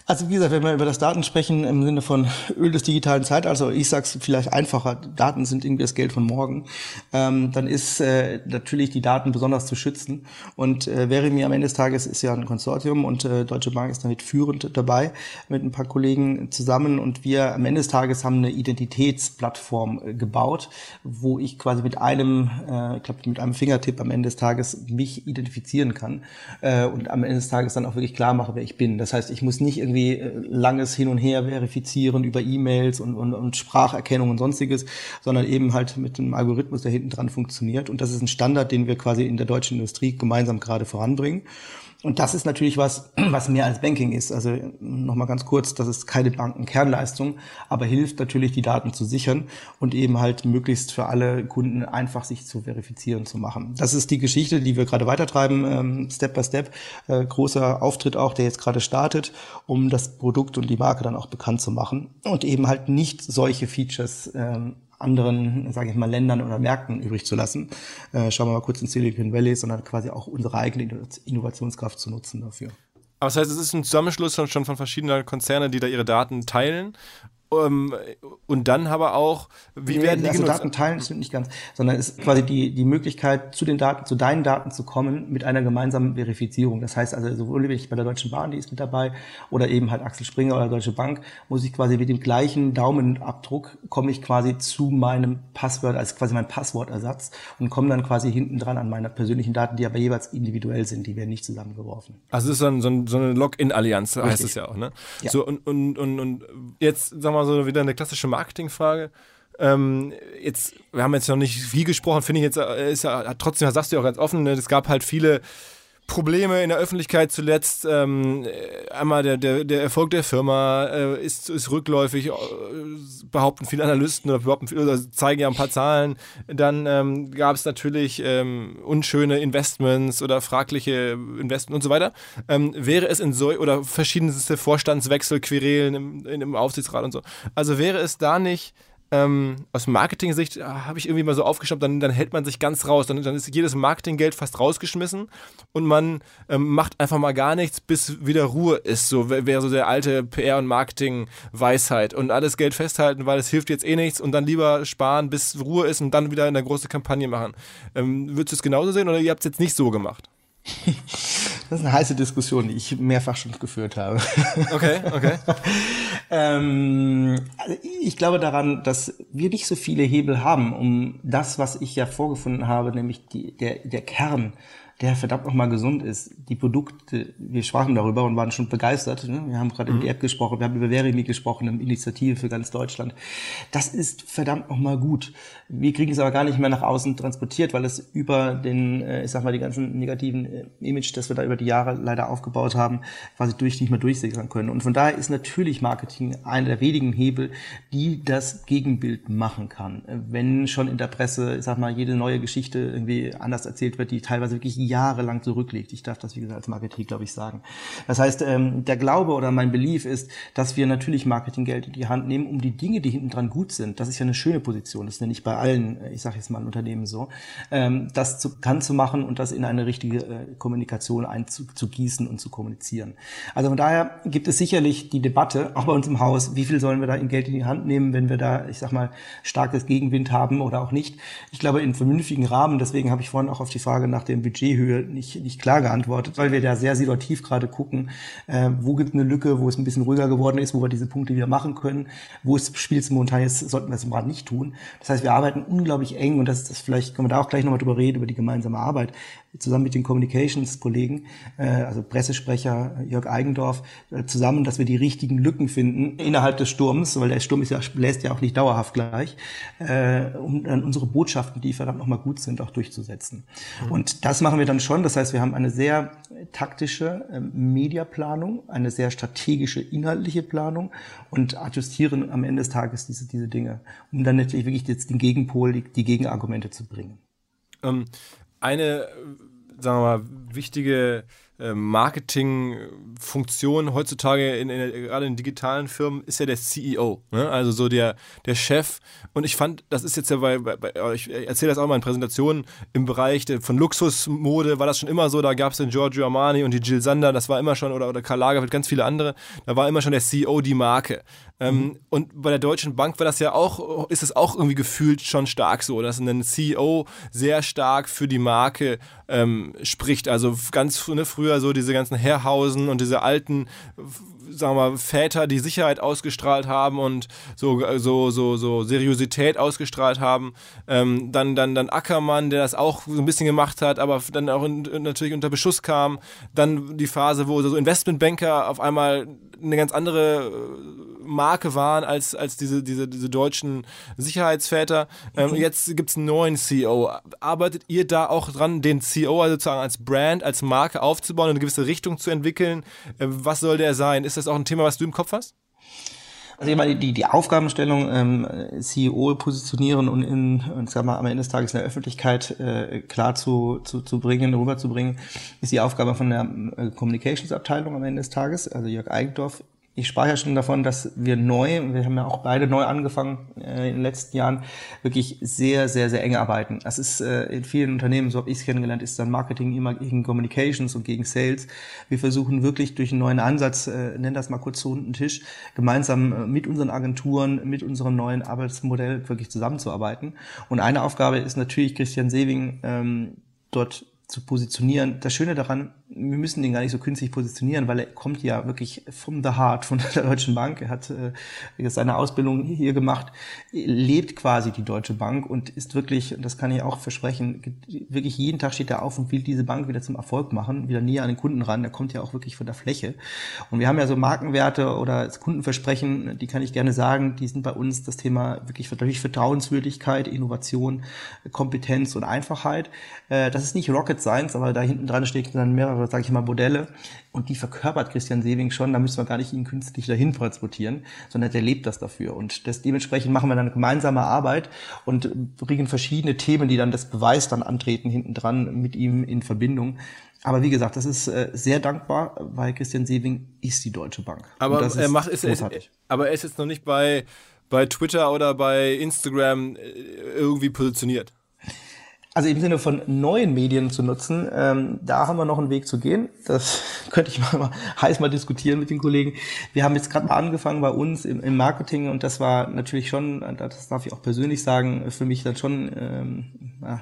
Also wie gesagt, wenn wir über das Daten sprechen im Sinne von Öl des digitalen Zeitalters, also ich sag's vielleicht einfacher, Daten sind irgendwie das Geld von morgen, ähm, dann ist äh, natürlich die Daten besonders zu schützen. Und äh, mir am Ende des Tages ist ja ein Konsortium und äh, Deutsche Bank ist damit führend dabei mit ein paar Kollegen zusammen und wir am Ende des Tages haben eine Identitätsplattform äh, gebaut, wo ich quasi mit einem, äh, ich glaube mit einem Fingertipp am Ende des Tages mich identifizieren kann äh, und am Ende des Tages dann auch wirklich klar mache, wer ich bin. Das heißt, ich muss nicht irgendwie irgendwie äh, langes Hin und Her verifizieren über E-Mails und, und, und Spracherkennung und sonstiges, sondern eben halt mit einem Algorithmus, der hinten dran funktioniert. Und das ist ein Standard, den wir quasi in der deutschen Industrie gemeinsam gerade voranbringen. Und das ist natürlich was, was mehr als Banking ist. Also nochmal ganz kurz, das ist keine Bankenkernleistung, aber hilft natürlich, die Daten zu sichern und eben halt möglichst für alle Kunden einfach sich zu verifizieren zu machen. Das ist die Geschichte, die wir gerade weitertreiben, ähm, Step by Step. Äh, großer Auftritt auch, der jetzt gerade startet, um das Produkt und die Marke dann auch bekannt zu machen und eben halt nicht solche Features ähm, anderen, sage ich mal, Ländern oder Märkten übrig zu lassen. Äh, schauen wir mal kurz in Silicon Valley, sondern quasi auch unsere eigene Innovationskraft zu nutzen dafür. Aber das heißt, es ist ein Zusammenschluss schon von verschiedenen Konzernen, die da ihre Daten teilen ähm, und dann aber auch, wie werden die also genutzt? Daten teilen stimmt nicht ganz, sondern es ist quasi die, die Möglichkeit, zu den Daten, zu deinen Daten zu kommen mit einer gemeinsamen Verifizierung. Das heißt also, sowohl wenn ich bei der Deutschen Bahn, die ist mit dabei, oder eben halt Axel Springer oder Deutsche Bank, muss ich quasi mit dem gleichen Daumenabdruck komme ich quasi zu meinem Passwort, als quasi mein Passwortersatz und komme dann quasi hinten dran an meine persönlichen Daten, die aber jeweils individuell sind, die werden nicht zusammengeworfen. Also es ist so, ein, so, eine Login-Allianz, heißt es ja auch, ne? Ja. So, und, und, und, und jetzt, sagen wir mal so wieder eine klassische Marketingfrage. Ähm, jetzt, wir haben jetzt noch nicht viel gesprochen, finde ich jetzt, äh, ist ja, trotzdem sagst du ja auch ganz offen, ne, es gab halt viele Probleme in der Öffentlichkeit zuletzt. Ähm, einmal der, der, der Erfolg der Firma äh, ist, ist rückläufig, äh, behaupten viele Analysten oder, behaupten oder zeigen ja ein paar Zahlen. Dann ähm, gab es natürlich ähm, unschöne Investments oder fragliche Investments und so weiter. Ähm, wäre es in so oder verschiedenste Vorstandswechsel, Querelen im, im Aufsichtsrat und so. Also wäre es da nicht ähm, aus Marketing-Sicht äh, habe ich irgendwie mal so aufgeschnappt, dann, dann hält man sich ganz raus. Dann, dann ist jedes Marketinggeld fast rausgeschmissen und man ähm, macht einfach mal gar nichts, bis wieder Ruhe ist. So wäre so der alte PR- und Marketing-Weisheit. Und alles Geld festhalten, weil es hilft jetzt eh nichts und dann lieber sparen, bis Ruhe ist und dann wieder eine große Kampagne machen. Ähm, würdest du es genauso sehen oder ihr habt es jetzt nicht so gemacht? Das ist eine heiße Diskussion, die ich mehrfach schon geführt habe. Okay, okay. ähm, also ich glaube daran, dass wir nicht so viele Hebel haben, um das, was ich ja vorgefunden habe, nämlich die, der, der Kern der verdammt nochmal gesund ist. Die Produkte, wir sprachen darüber und waren schon begeistert. Ne? Wir haben gerade mhm. über die App gesprochen, wir haben über Verimi gesprochen, eine Initiative für ganz Deutschland. Das ist verdammt nochmal gut. Wir kriegen es aber gar nicht mehr nach außen transportiert, weil es über den, äh, ich sag mal, die ganzen negativen äh, Image, das wir da über die Jahre leider aufgebaut haben, quasi durch nicht mehr durchsickern können. Und von daher ist natürlich Marketing einer der wenigen Hebel, die das Gegenbild machen kann. Wenn schon in der Presse, ich sag mal, jede neue Geschichte irgendwie anders erzählt wird, die teilweise wirklich jahrelang zurückliegt. Ich darf das, wie gesagt, als Marketing, glaube ich, sagen. Das heißt, ähm, der Glaube oder mein Belief ist, dass wir natürlich Marketinggeld in die Hand nehmen, um die Dinge, die hinten dran gut sind, das ist ja eine schöne Position, das ja nicht bei allen, äh, ich sage jetzt mal Unternehmen so, ähm, das zu, kann zu machen und das in eine richtige äh, Kommunikation einzugießen und zu kommunizieren. Also von daher gibt es sicherlich die Debatte, auch bei uns im Haus, wie viel sollen wir da in Geld in die Hand nehmen, wenn wir da, ich sag mal, starkes Gegenwind haben oder auch nicht. Ich glaube, in vernünftigen Rahmen, deswegen habe ich vorhin auch auf die Frage nach dem Budget Budgethöhe nicht, nicht klar geantwortet, weil wir da sehr situativ gerade gucken, äh, wo gibt eine Lücke, wo es ein bisschen ruhiger geworden ist, wo wir diese Punkte wieder machen können, wo es spielt momentan jetzt, sollten wir es im Rat nicht tun. Das heißt, wir arbeiten unglaublich eng und das, das vielleicht können wir da auch gleich nochmal drüber reden, über die gemeinsame Arbeit, zusammen mit den Communications-Kollegen, äh, also Pressesprecher Jörg Eigendorf, äh, zusammen, dass wir die richtigen Lücken finden innerhalb des Sturms, weil der Sturm ist ja, bläst ja auch nicht dauerhaft gleich, äh, um dann unsere Botschaften, die verdammt nochmal gut sind, auch durchzusetzen. Mhm. Und das machen wir dann schon. Das heißt, wir haben eine sehr taktische äh, Mediaplanung, eine sehr strategische inhaltliche Planung und adjustieren am Ende des Tages diese, diese Dinge, um dann natürlich wirklich jetzt den Gegenpol, die, die Gegenargumente zu bringen. Ähm, eine, sagen wir mal, wichtige äh, Marketingfunktion heutzutage in, in, gerade in digitalen Firmen ist ja der CEO, ne? also so der, der Chef. Und ich fand, das ist jetzt ja bei, bei, ich erzähle das auch mal in Präsentationen im Bereich der, von Luxusmode war das schon immer so. Da gab es den Giorgio Armani und die Jill Sander, das war immer schon oder oder Karl Lagerfeld, ganz viele andere. Da war immer schon der CEO die Marke. Ähm, mhm. Und bei der Deutschen Bank war das ja auch, ist es auch irgendwie gefühlt schon stark so, dass ein CEO sehr stark für die Marke ähm, spricht. Also ganz ne, früher so diese ganzen Herrhausen und diese alten sagen wir mal, Väter, die Sicherheit ausgestrahlt haben und so, so, so, so Seriosität ausgestrahlt haben. Ähm, dann, dann, dann Ackermann, der das auch so ein bisschen gemacht hat, aber dann auch in, natürlich unter Beschuss kam. Dann die Phase, wo so Investmentbanker auf einmal eine ganz andere Marke waren als, als diese, diese, diese deutschen Sicherheitsväter. Ähm, mhm. Jetzt gibt es einen neuen CEO. Arbeitet ihr da auch dran, den CEO also sozusagen als Brand, als Marke aufzubauen, eine gewisse Richtung zu entwickeln? Äh, was soll der sein? Ist das auch ein Thema, was du im Kopf hast? Also ich meine, die, die Aufgabenstellung, ähm, CEO positionieren und in, und sag mal, am Ende des Tages in der Öffentlichkeit äh, klar zu, zu, zu bringen, rüberzubringen, ist die Aufgabe von der äh, Communications-Abteilung am Ende des Tages. Also Jörg Eigendorf ich sprach ja schon davon, dass wir neu, wir haben ja auch beide neu angefangen äh, in den letzten Jahren, wirklich sehr, sehr, sehr eng arbeiten. Das ist äh, in vielen Unternehmen, so habe ich es kennengelernt, ist dann Marketing immer gegen Communications und gegen Sales. Wir versuchen wirklich durch einen neuen Ansatz, äh, nenn das mal kurz zu runden Tisch, gemeinsam äh, mit unseren Agenturen, mit unserem neuen Arbeitsmodell wirklich zusammenzuarbeiten. Und eine Aufgabe ist natürlich Christian Sewing, ähm, dort zu positionieren. Das Schöne daran, wir müssen den gar nicht so künstlich positionieren, weil er kommt ja wirklich vom The Heart, von der Deutschen Bank. Er hat äh, seine Ausbildung hier gemacht, lebt quasi die Deutsche Bank und ist wirklich, und das kann ich auch versprechen, wirklich jeden Tag steht er auf und will diese Bank wieder zum Erfolg machen, wieder näher an den Kunden ran. Er kommt ja auch wirklich von der Fläche. Und wir haben ja so Markenwerte oder Kundenversprechen, die kann ich gerne sagen, die sind bei uns das Thema wirklich Vertrauenswürdigkeit, Innovation, Kompetenz und Einfachheit. Äh, das ist nicht Rocket Science, aber da hinten dran steht dann mehrere, sage ich mal, Modelle und die verkörpert Christian Sewing schon, da müssen wir gar nicht ihn künstlich dahin transportieren, sondern der lebt das dafür und das, dementsprechend machen wir dann eine gemeinsame Arbeit und bringen verschiedene Themen, die dann das Beweis dann antreten, hinten dran mit ihm in Verbindung. Aber wie gesagt, das ist äh, sehr dankbar, weil Christian Sewing ist die Deutsche Bank. Aber er macht ist, ist, aber er ist jetzt noch nicht bei bei Twitter oder bei Instagram äh, irgendwie positioniert. Also im Sinne von neuen Medien zu nutzen, ähm, da haben wir noch einen Weg zu gehen. Das könnte ich mal, mal heiß mal diskutieren mit den Kollegen. Wir haben jetzt gerade mal angefangen bei uns im, im, Marketing und das war natürlich schon, das darf ich auch persönlich sagen, für mich dann schon ähm,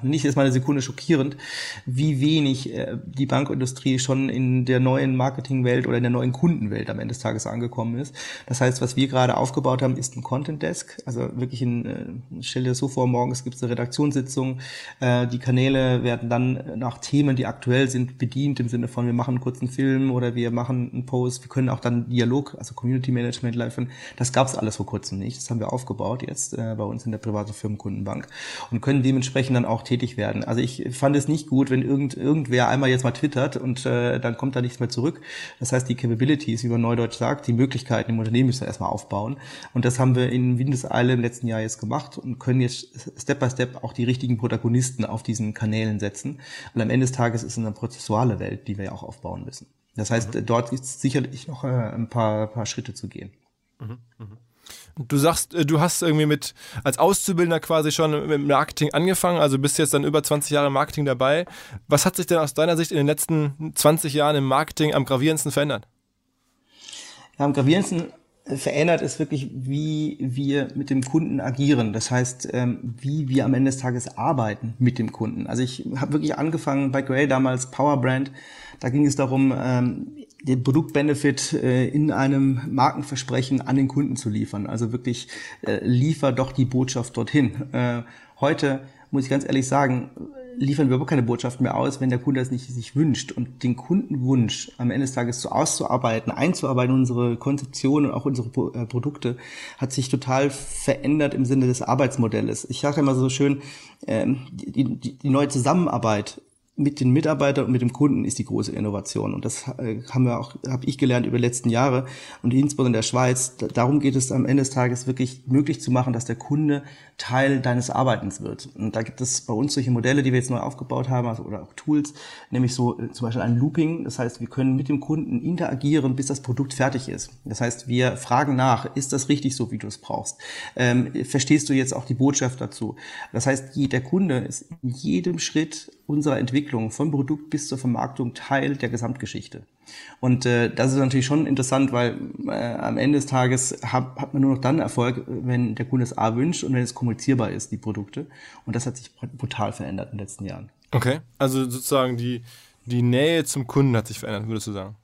nicht ist mal eine Sekunde schockierend, wie wenig äh, die Bankindustrie schon in der neuen Marketingwelt oder in der neuen Kundenwelt am Ende des Tages angekommen ist. Das heißt, was wir gerade aufgebaut haben, ist ein Content Desk. Also wirklich ein, äh, stell dir das so vor, morgens gibt es eine Redaktionssitzung. Äh, die Kanäle werden dann nach Themen, die aktuell sind, bedient im Sinne von, wir machen einen kurzen Film oder wir machen einen Post. Wir können auch dann Dialog, also Community Management liefern. Das gab es alles vor kurzem nicht. Das haben wir aufgebaut jetzt äh, bei uns in der private Firmenkundenbank und können dementsprechend dann auch tätig werden. Also ich fand es nicht gut, wenn irgend, irgendwer einmal jetzt mal twittert und äh, dann kommt da nichts mehr zurück. Das heißt, die Capabilities, wie man neudeutsch sagt, die Möglichkeiten im Unternehmen müssen wir erstmal aufbauen. Und das haben wir in Windeseile im letzten Jahr jetzt gemacht und können jetzt Step by Step auch die richtigen Protagonisten auf diesen Kanälen setzen. Und am Ende des Tages ist es eine prozessuale Welt, die wir ja auch aufbauen müssen. Das heißt, mhm. dort ist sicherlich noch äh, ein paar, paar Schritte zu gehen. Mhm. Mhm. Du sagst, äh, du hast irgendwie mit als Auszubildender quasi schon mit Marketing angefangen, also bist jetzt dann über 20 Jahre im Marketing dabei. Was hat sich denn aus deiner Sicht in den letzten 20 Jahren im Marketing am gravierendsten verändert? Ja, am gravierendsten verändert ist wirklich, wie wir mit dem Kunden agieren. Das heißt, ähm, wie wir am Ende des Tages arbeiten mit dem Kunden. Also ich habe wirklich angefangen bei Gray damals Power Brand. Da ging es darum, ähm, den Produktbenefit äh, in einem Markenversprechen an den Kunden zu liefern. Also wirklich äh, liefer doch die Botschaft dorthin. Äh, heute muss ich ganz ehrlich sagen, liefern wir überhaupt keine Botschaft mehr aus, wenn der Kunde das nicht sich wünscht. Und den Kundenwunsch am Ende des Tages so auszuarbeiten, einzuarbeiten, unsere Konzeption und auch unsere äh, Produkte, hat sich total verändert im Sinne des Arbeitsmodells. Ich sage immer so schön, ähm, die, die, die neue Zusammenarbeit mit den Mitarbeitern und mit dem Kunden ist die große Innovation. Und das äh, haben wir auch, habe ich gelernt über die letzten Jahre und insbesondere in der Schweiz. Darum geht es am Ende des Tages wirklich möglich zu machen, dass der Kunde Teil deines Arbeitens wird. Und da gibt es bei uns solche Modelle, die wir jetzt neu aufgebaut haben, also, oder auch Tools, nämlich so äh, zum Beispiel ein Looping. Das heißt, wir können mit dem Kunden interagieren, bis das Produkt fertig ist. Das heißt, wir fragen nach, ist das richtig so, wie du es brauchst? Ähm, verstehst du jetzt auch die Botschaft dazu? Das heißt, der Kunde ist in jedem Schritt unserer Entwicklung vom Produkt bis zur Vermarktung Teil der Gesamtgeschichte. Und äh, das ist natürlich schon interessant, weil äh, am Ende des Tages hat, hat man nur noch dann Erfolg, wenn der Kunde es A wünscht und wenn es kommunizierbar ist, die Produkte. Und das hat sich brutal verändert in den letzten Jahren. Okay, also sozusagen die, die Nähe zum Kunden hat sich verändert, würdest du sagen?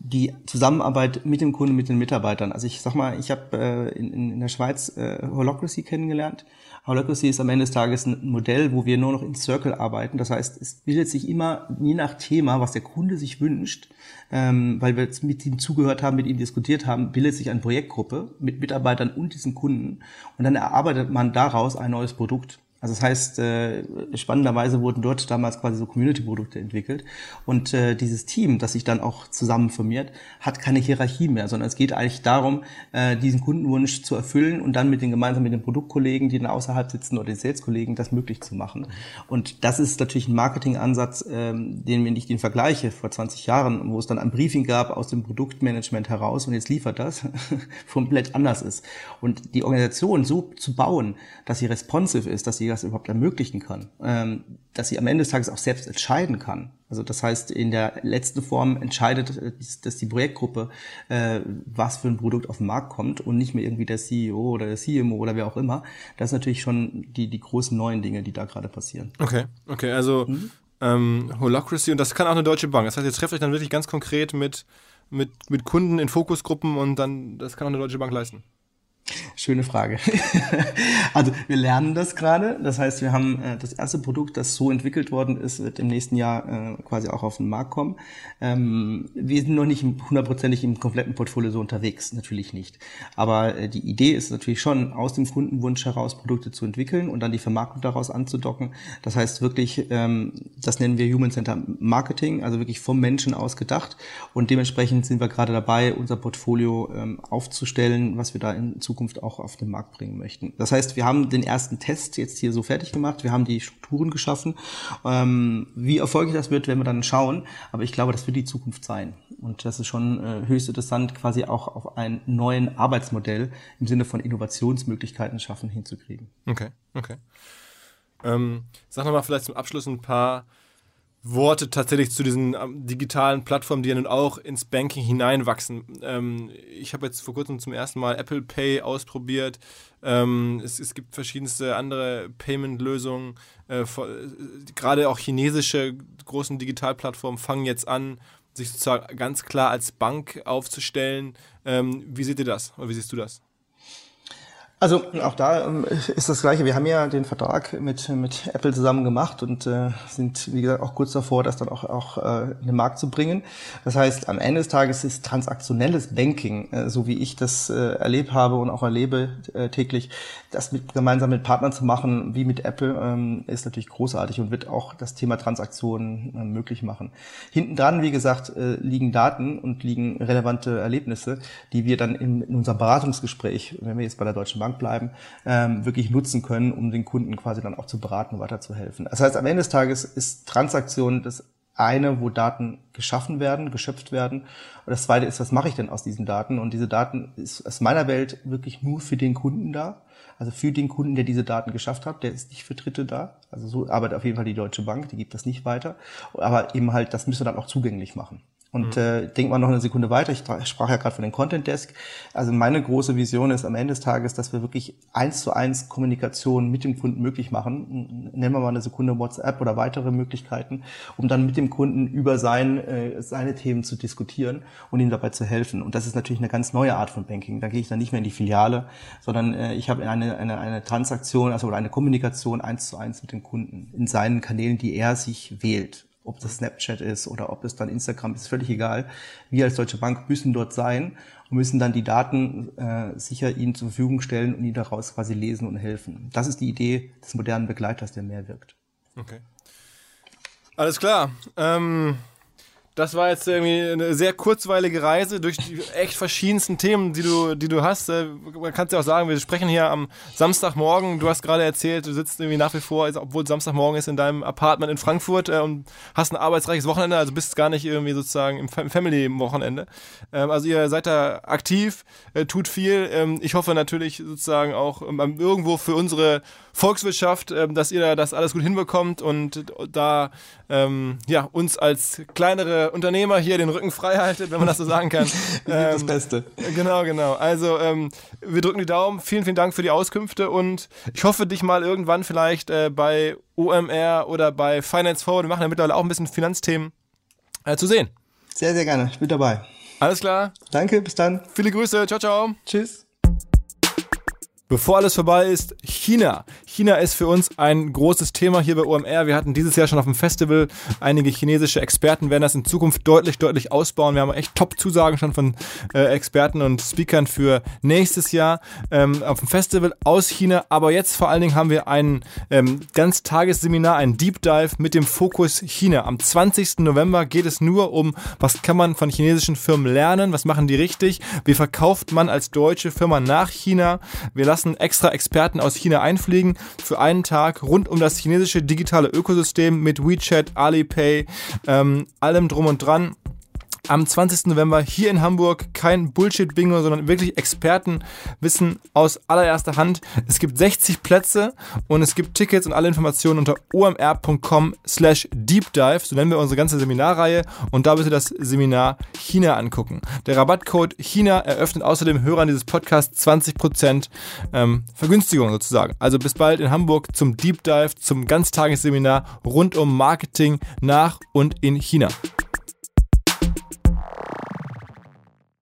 die Zusammenarbeit mit dem Kunden, mit den Mitarbeitern. Also ich sag mal, ich habe äh, in, in der Schweiz äh, Holocracy kennengelernt. Holocracy ist am Ende des Tages ein Modell, wo wir nur noch in Circle arbeiten. Das heißt, es bildet sich immer je nach Thema, was der Kunde sich wünscht, ähm, weil wir jetzt mit ihm zugehört haben, mit ihm diskutiert haben, bildet sich eine Projektgruppe mit Mitarbeitern und diesen Kunden und dann erarbeitet man daraus ein neues Produkt. Also das heißt, äh, spannenderweise wurden dort damals quasi so Community-Produkte entwickelt. Und äh, dieses Team, das sich dann auch zusammen formiert, hat keine Hierarchie mehr, sondern es geht eigentlich darum, äh, diesen Kundenwunsch zu erfüllen und dann mit den gemeinsam mit den Produktkollegen, die dann außerhalb sitzen oder den Sales-Kollegen, das möglich zu machen. Und das ist natürlich ein Marketingansatz, ähm, den wenn ich den vergleiche vor 20 Jahren, wo es dann ein Briefing gab aus dem Produktmanagement heraus und jetzt liefert das, komplett anders ist. Und die Organisation so zu bauen, dass sie responsive ist, dass sie das überhaupt ermöglichen kann, ähm, dass sie am Ende des Tages auch selbst entscheiden kann. Also das heißt, in der letzten Form entscheidet äh, dass die Projektgruppe, äh, was für ein Produkt auf den Markt kommt und nicht mehr irgendwie der CEO oder der CMO oder wer auch immer. Das ist natürlich schon die, die großen neuen Dinge, die da gerade passieren. Okay, okay, also mhm. ähm, Holacracy und das kann auch eine Deutsche Bank. Das heißt, ihr trefft euch dann wirklich ganz konkret mit, mit, mit Kunden in Fokusgruppen und dann, das kann auch eine Deutsche Bank leisten. Schöne Frage. also wir lernen das gerade. Das heißt, wir haben äh, das erste Produkt, das so entwickelt worden ist, wird im nächsten Jahr äh, quasi auch auf den Markt kommen. Ähm, wir sind noch nicht hundertprozentig im kompletten Portfolio so unterwegs, natürlich nicht. Aber äh, die Idee ist natürlich schon, aus dem Kundenwunsch heraus Produkte zu entwickeln und dann die Vermarktung daraus anzudocken. Das heißt wirklich, ähm, das nennen wir Human Center Marketing, also wirklich vom Menschen aus gedacht. Und dementsprechend sind wir gerade dabei, unser Portfolio ähm, aufzustellen, was wir da in Zukunft Zukunft auch auf den Markt bringen möchten. Das heißt, wir haben den ersten Test jetzt hier so fertig gemacht, wir haben die Strukturen geschaffen. Ähm, wie erfolgreich das wird, werden wir dann schauen, aber ich glaube, das wird die Zukunft sein. Und das ist schon äh, höchst interessant, quasi auch auf ein neuen Arbeitsmodell im Sinne von Innovationsmöglichkeiten schaffen hinzukriegen. Okay, okay. Ähm, sag nochmal vielleicht zum Abschluss ein paar Worte tatsächlich zu diesen ähm, digitalen Plattformen, die ja nun auch ins Banking hineinwachsen. Ähm, ich habe jetzt vor kurzem zum ersten Mal Apple Pay ausprobiert. Ähm, es, es, gibt verschiedenste andere Payment-Lösungen. Äh, gerade auch chinesische großen Digitalplattformen fangen jetzt an, sich sozusagen ganz klar als Bank aufzustellen. Ähm, wie seht ihr das? Oder wie siehst du das? Also auch da ähm, ist das Gleiche. Wir haben ja den Vertrag mit, mit Apple zusammen gemacht und äh, sind, wie gesagt, auch kurz davor, das dann auch, auch äh, in den Markt zu bringen. Das heißt, am Ende des Tages ist transaktionelles Banking, äh, so wie ich das äh, erlebt habe und auch erlebe äh, täglich, das mit, gemeinsam mit Partnern zu machen, wie mit Apple, ähm, ist natürlich großartig und wird auch das Thema Transaktionen äh, möglich machen. Hinten dran, wie gesagt, äh, liegen Daten und liegen relevante Erlebnisse, die wir dann in, in unserem Beratungsgespräch, wenn wir jetzt bei der Deutschen Bank Bank bleiben, ähm, wirklich nutzen können, um den Kunden quasi dann auch zu beraten und weiterzuhelfen. Das heißt, am Ende des Tages ist Transaktion das eine, wo Daten geschaffen werden, geschöpft werden. Und das zweite ist, was mache ich denn aus diesen Daten? Und diese Daten ist aus meiner Welt wirklich nur für den Kunden da. Also für den Kunden, der diese Daten geschafft hat, der ist nicht für Dritte da. Also so arbeitet auf jeden Fall die Deutsche Bank, die gibt das nicht weiter. Aber eben halt, das müssen wir dann auch zugänglich machen. Und mhm. äh, denk mal noch eine Sekunde weiter, ich sprach ja gerade von den Content Desk. Also meine große Vision ist am Ende des Tages, dass wir wirklich eins zu eins Kommunikation mit dem Kunden möglich machen. Nennen wir mal eine Sekunde WhatsApp oder weitere Möglichkeiten, um dann mit dem Kunden über sein, äh, seine Themen zu diskutieren und ihm dabei zu helfen. Und das ist natürlich eine ganz neue Art von Banking. Da gehe ich dann nicht mehr in die Filiale, sondern äh, ich habe eine, eine, eine Transaktion, also oder eine Kommunikation eins zu eins mit dem Kunden in seinen Kanälen, die er sich wählt ob das Snapchat ist oder ob es dann Instagram ist, völlig egal. Wir als Deutsche Bank müssen dort sein und müssen dann die Daten äh, sicher Ihnen zur Verfügung stellen und Ihnen daraus quasi lesen und helfen. Das ist die Idee des modernen Begleiters, der mehr wirkt. Okay. Alles klar. Ähm, das war jetzt irgendwie eine sehr kurzweilige Reise durch die echt verschiedensten Themen, die du, die du hast. Äh, man kann es ja auch sagen, wir sprechen hier am Samstagmorgen. Du hast gerade erzählt, du sitzt irgendwie nach wie vor, obwohl Samstagmorgen ist, in deinem Apartment in Frankfurt äh, und hast ein arbeitsreiches Wochenende, also bist gar nicht irgendwie sozusagen im Family-Wochenende. Ähm, also ihr seid da aktiv, äh, tut viel. Ähm, ich hoffe natürlich sozusagen auch ähm, irgendwo für unsere Volkswirtschaft, dass ihr da das alles gut hinbekommt und da ja, uns als kleinere Unternehmer hier den Rücken frei haltet, wenn man das so sagen kann. ähm, das Beste. Genau, genau. Also ähm, wir drücken die Daumen. Vielen, vielen Dank für die Auskünfte und ich hoffe, dich mal irgendwann vielleicht äh, bei OMR oder bei Finance Forward, wir machen ja mittlerweile auch ein bisschen Finanzthemen, äh, zu sehen. Sehr, sehr gerne. Ich bin dabei. Alles klar. Danke, bis dann. Viele Grüße. Ciao, ciao. Tschüss. Bevor alles vorbei ist, China. China ist für uns ein großes Thema hier bei OMR. Wir hatten dieses Jahr schon auf dem Festival einige chinesische Experten, werden das in Zukunft deutlich, deutlich ausbauen. Wir haben echt Top-Zusagen schon von äh, Experten und Speakern für nächstes Jahr ähm, auf dem Festival aus China. Aber jetzt vor allen Dingen haben wir ein ähm, Ganztagesseminar, ein Deep Dive mit dem Fokus China. Am 20. November geht es nur um, was kann man von chinesischen Firmen lernen, was machen die richtig, wie verkauft man als deutsche Firma nach China. Wir lassen lassen extra Experten aus China einfliegen für einen Tag rund um das chinesische digitale Ökosystem mit WeChat, Alipay, ähm, allem drum und dran am 20. November hier in Hamburg. Kein Bullshit-Bingo, sondern wirklich Expertenwissen aus allererster Hand. Es gibt 60 Plätze und es gibt Tickets und alle Informationen unter omr.com slash deepdive. So nennen wir unsere ganze Seminarreihe und da bitte das Seminar China angucken. Der Rabattcode China eröffnet außerdem Hörern dieses Podcasts 20% ähm, Vergünstigung sozusagen. Also bis bald in Hamburg zum Deep Dive, zum Ganztagesseminar rund um Marketing nach und in China.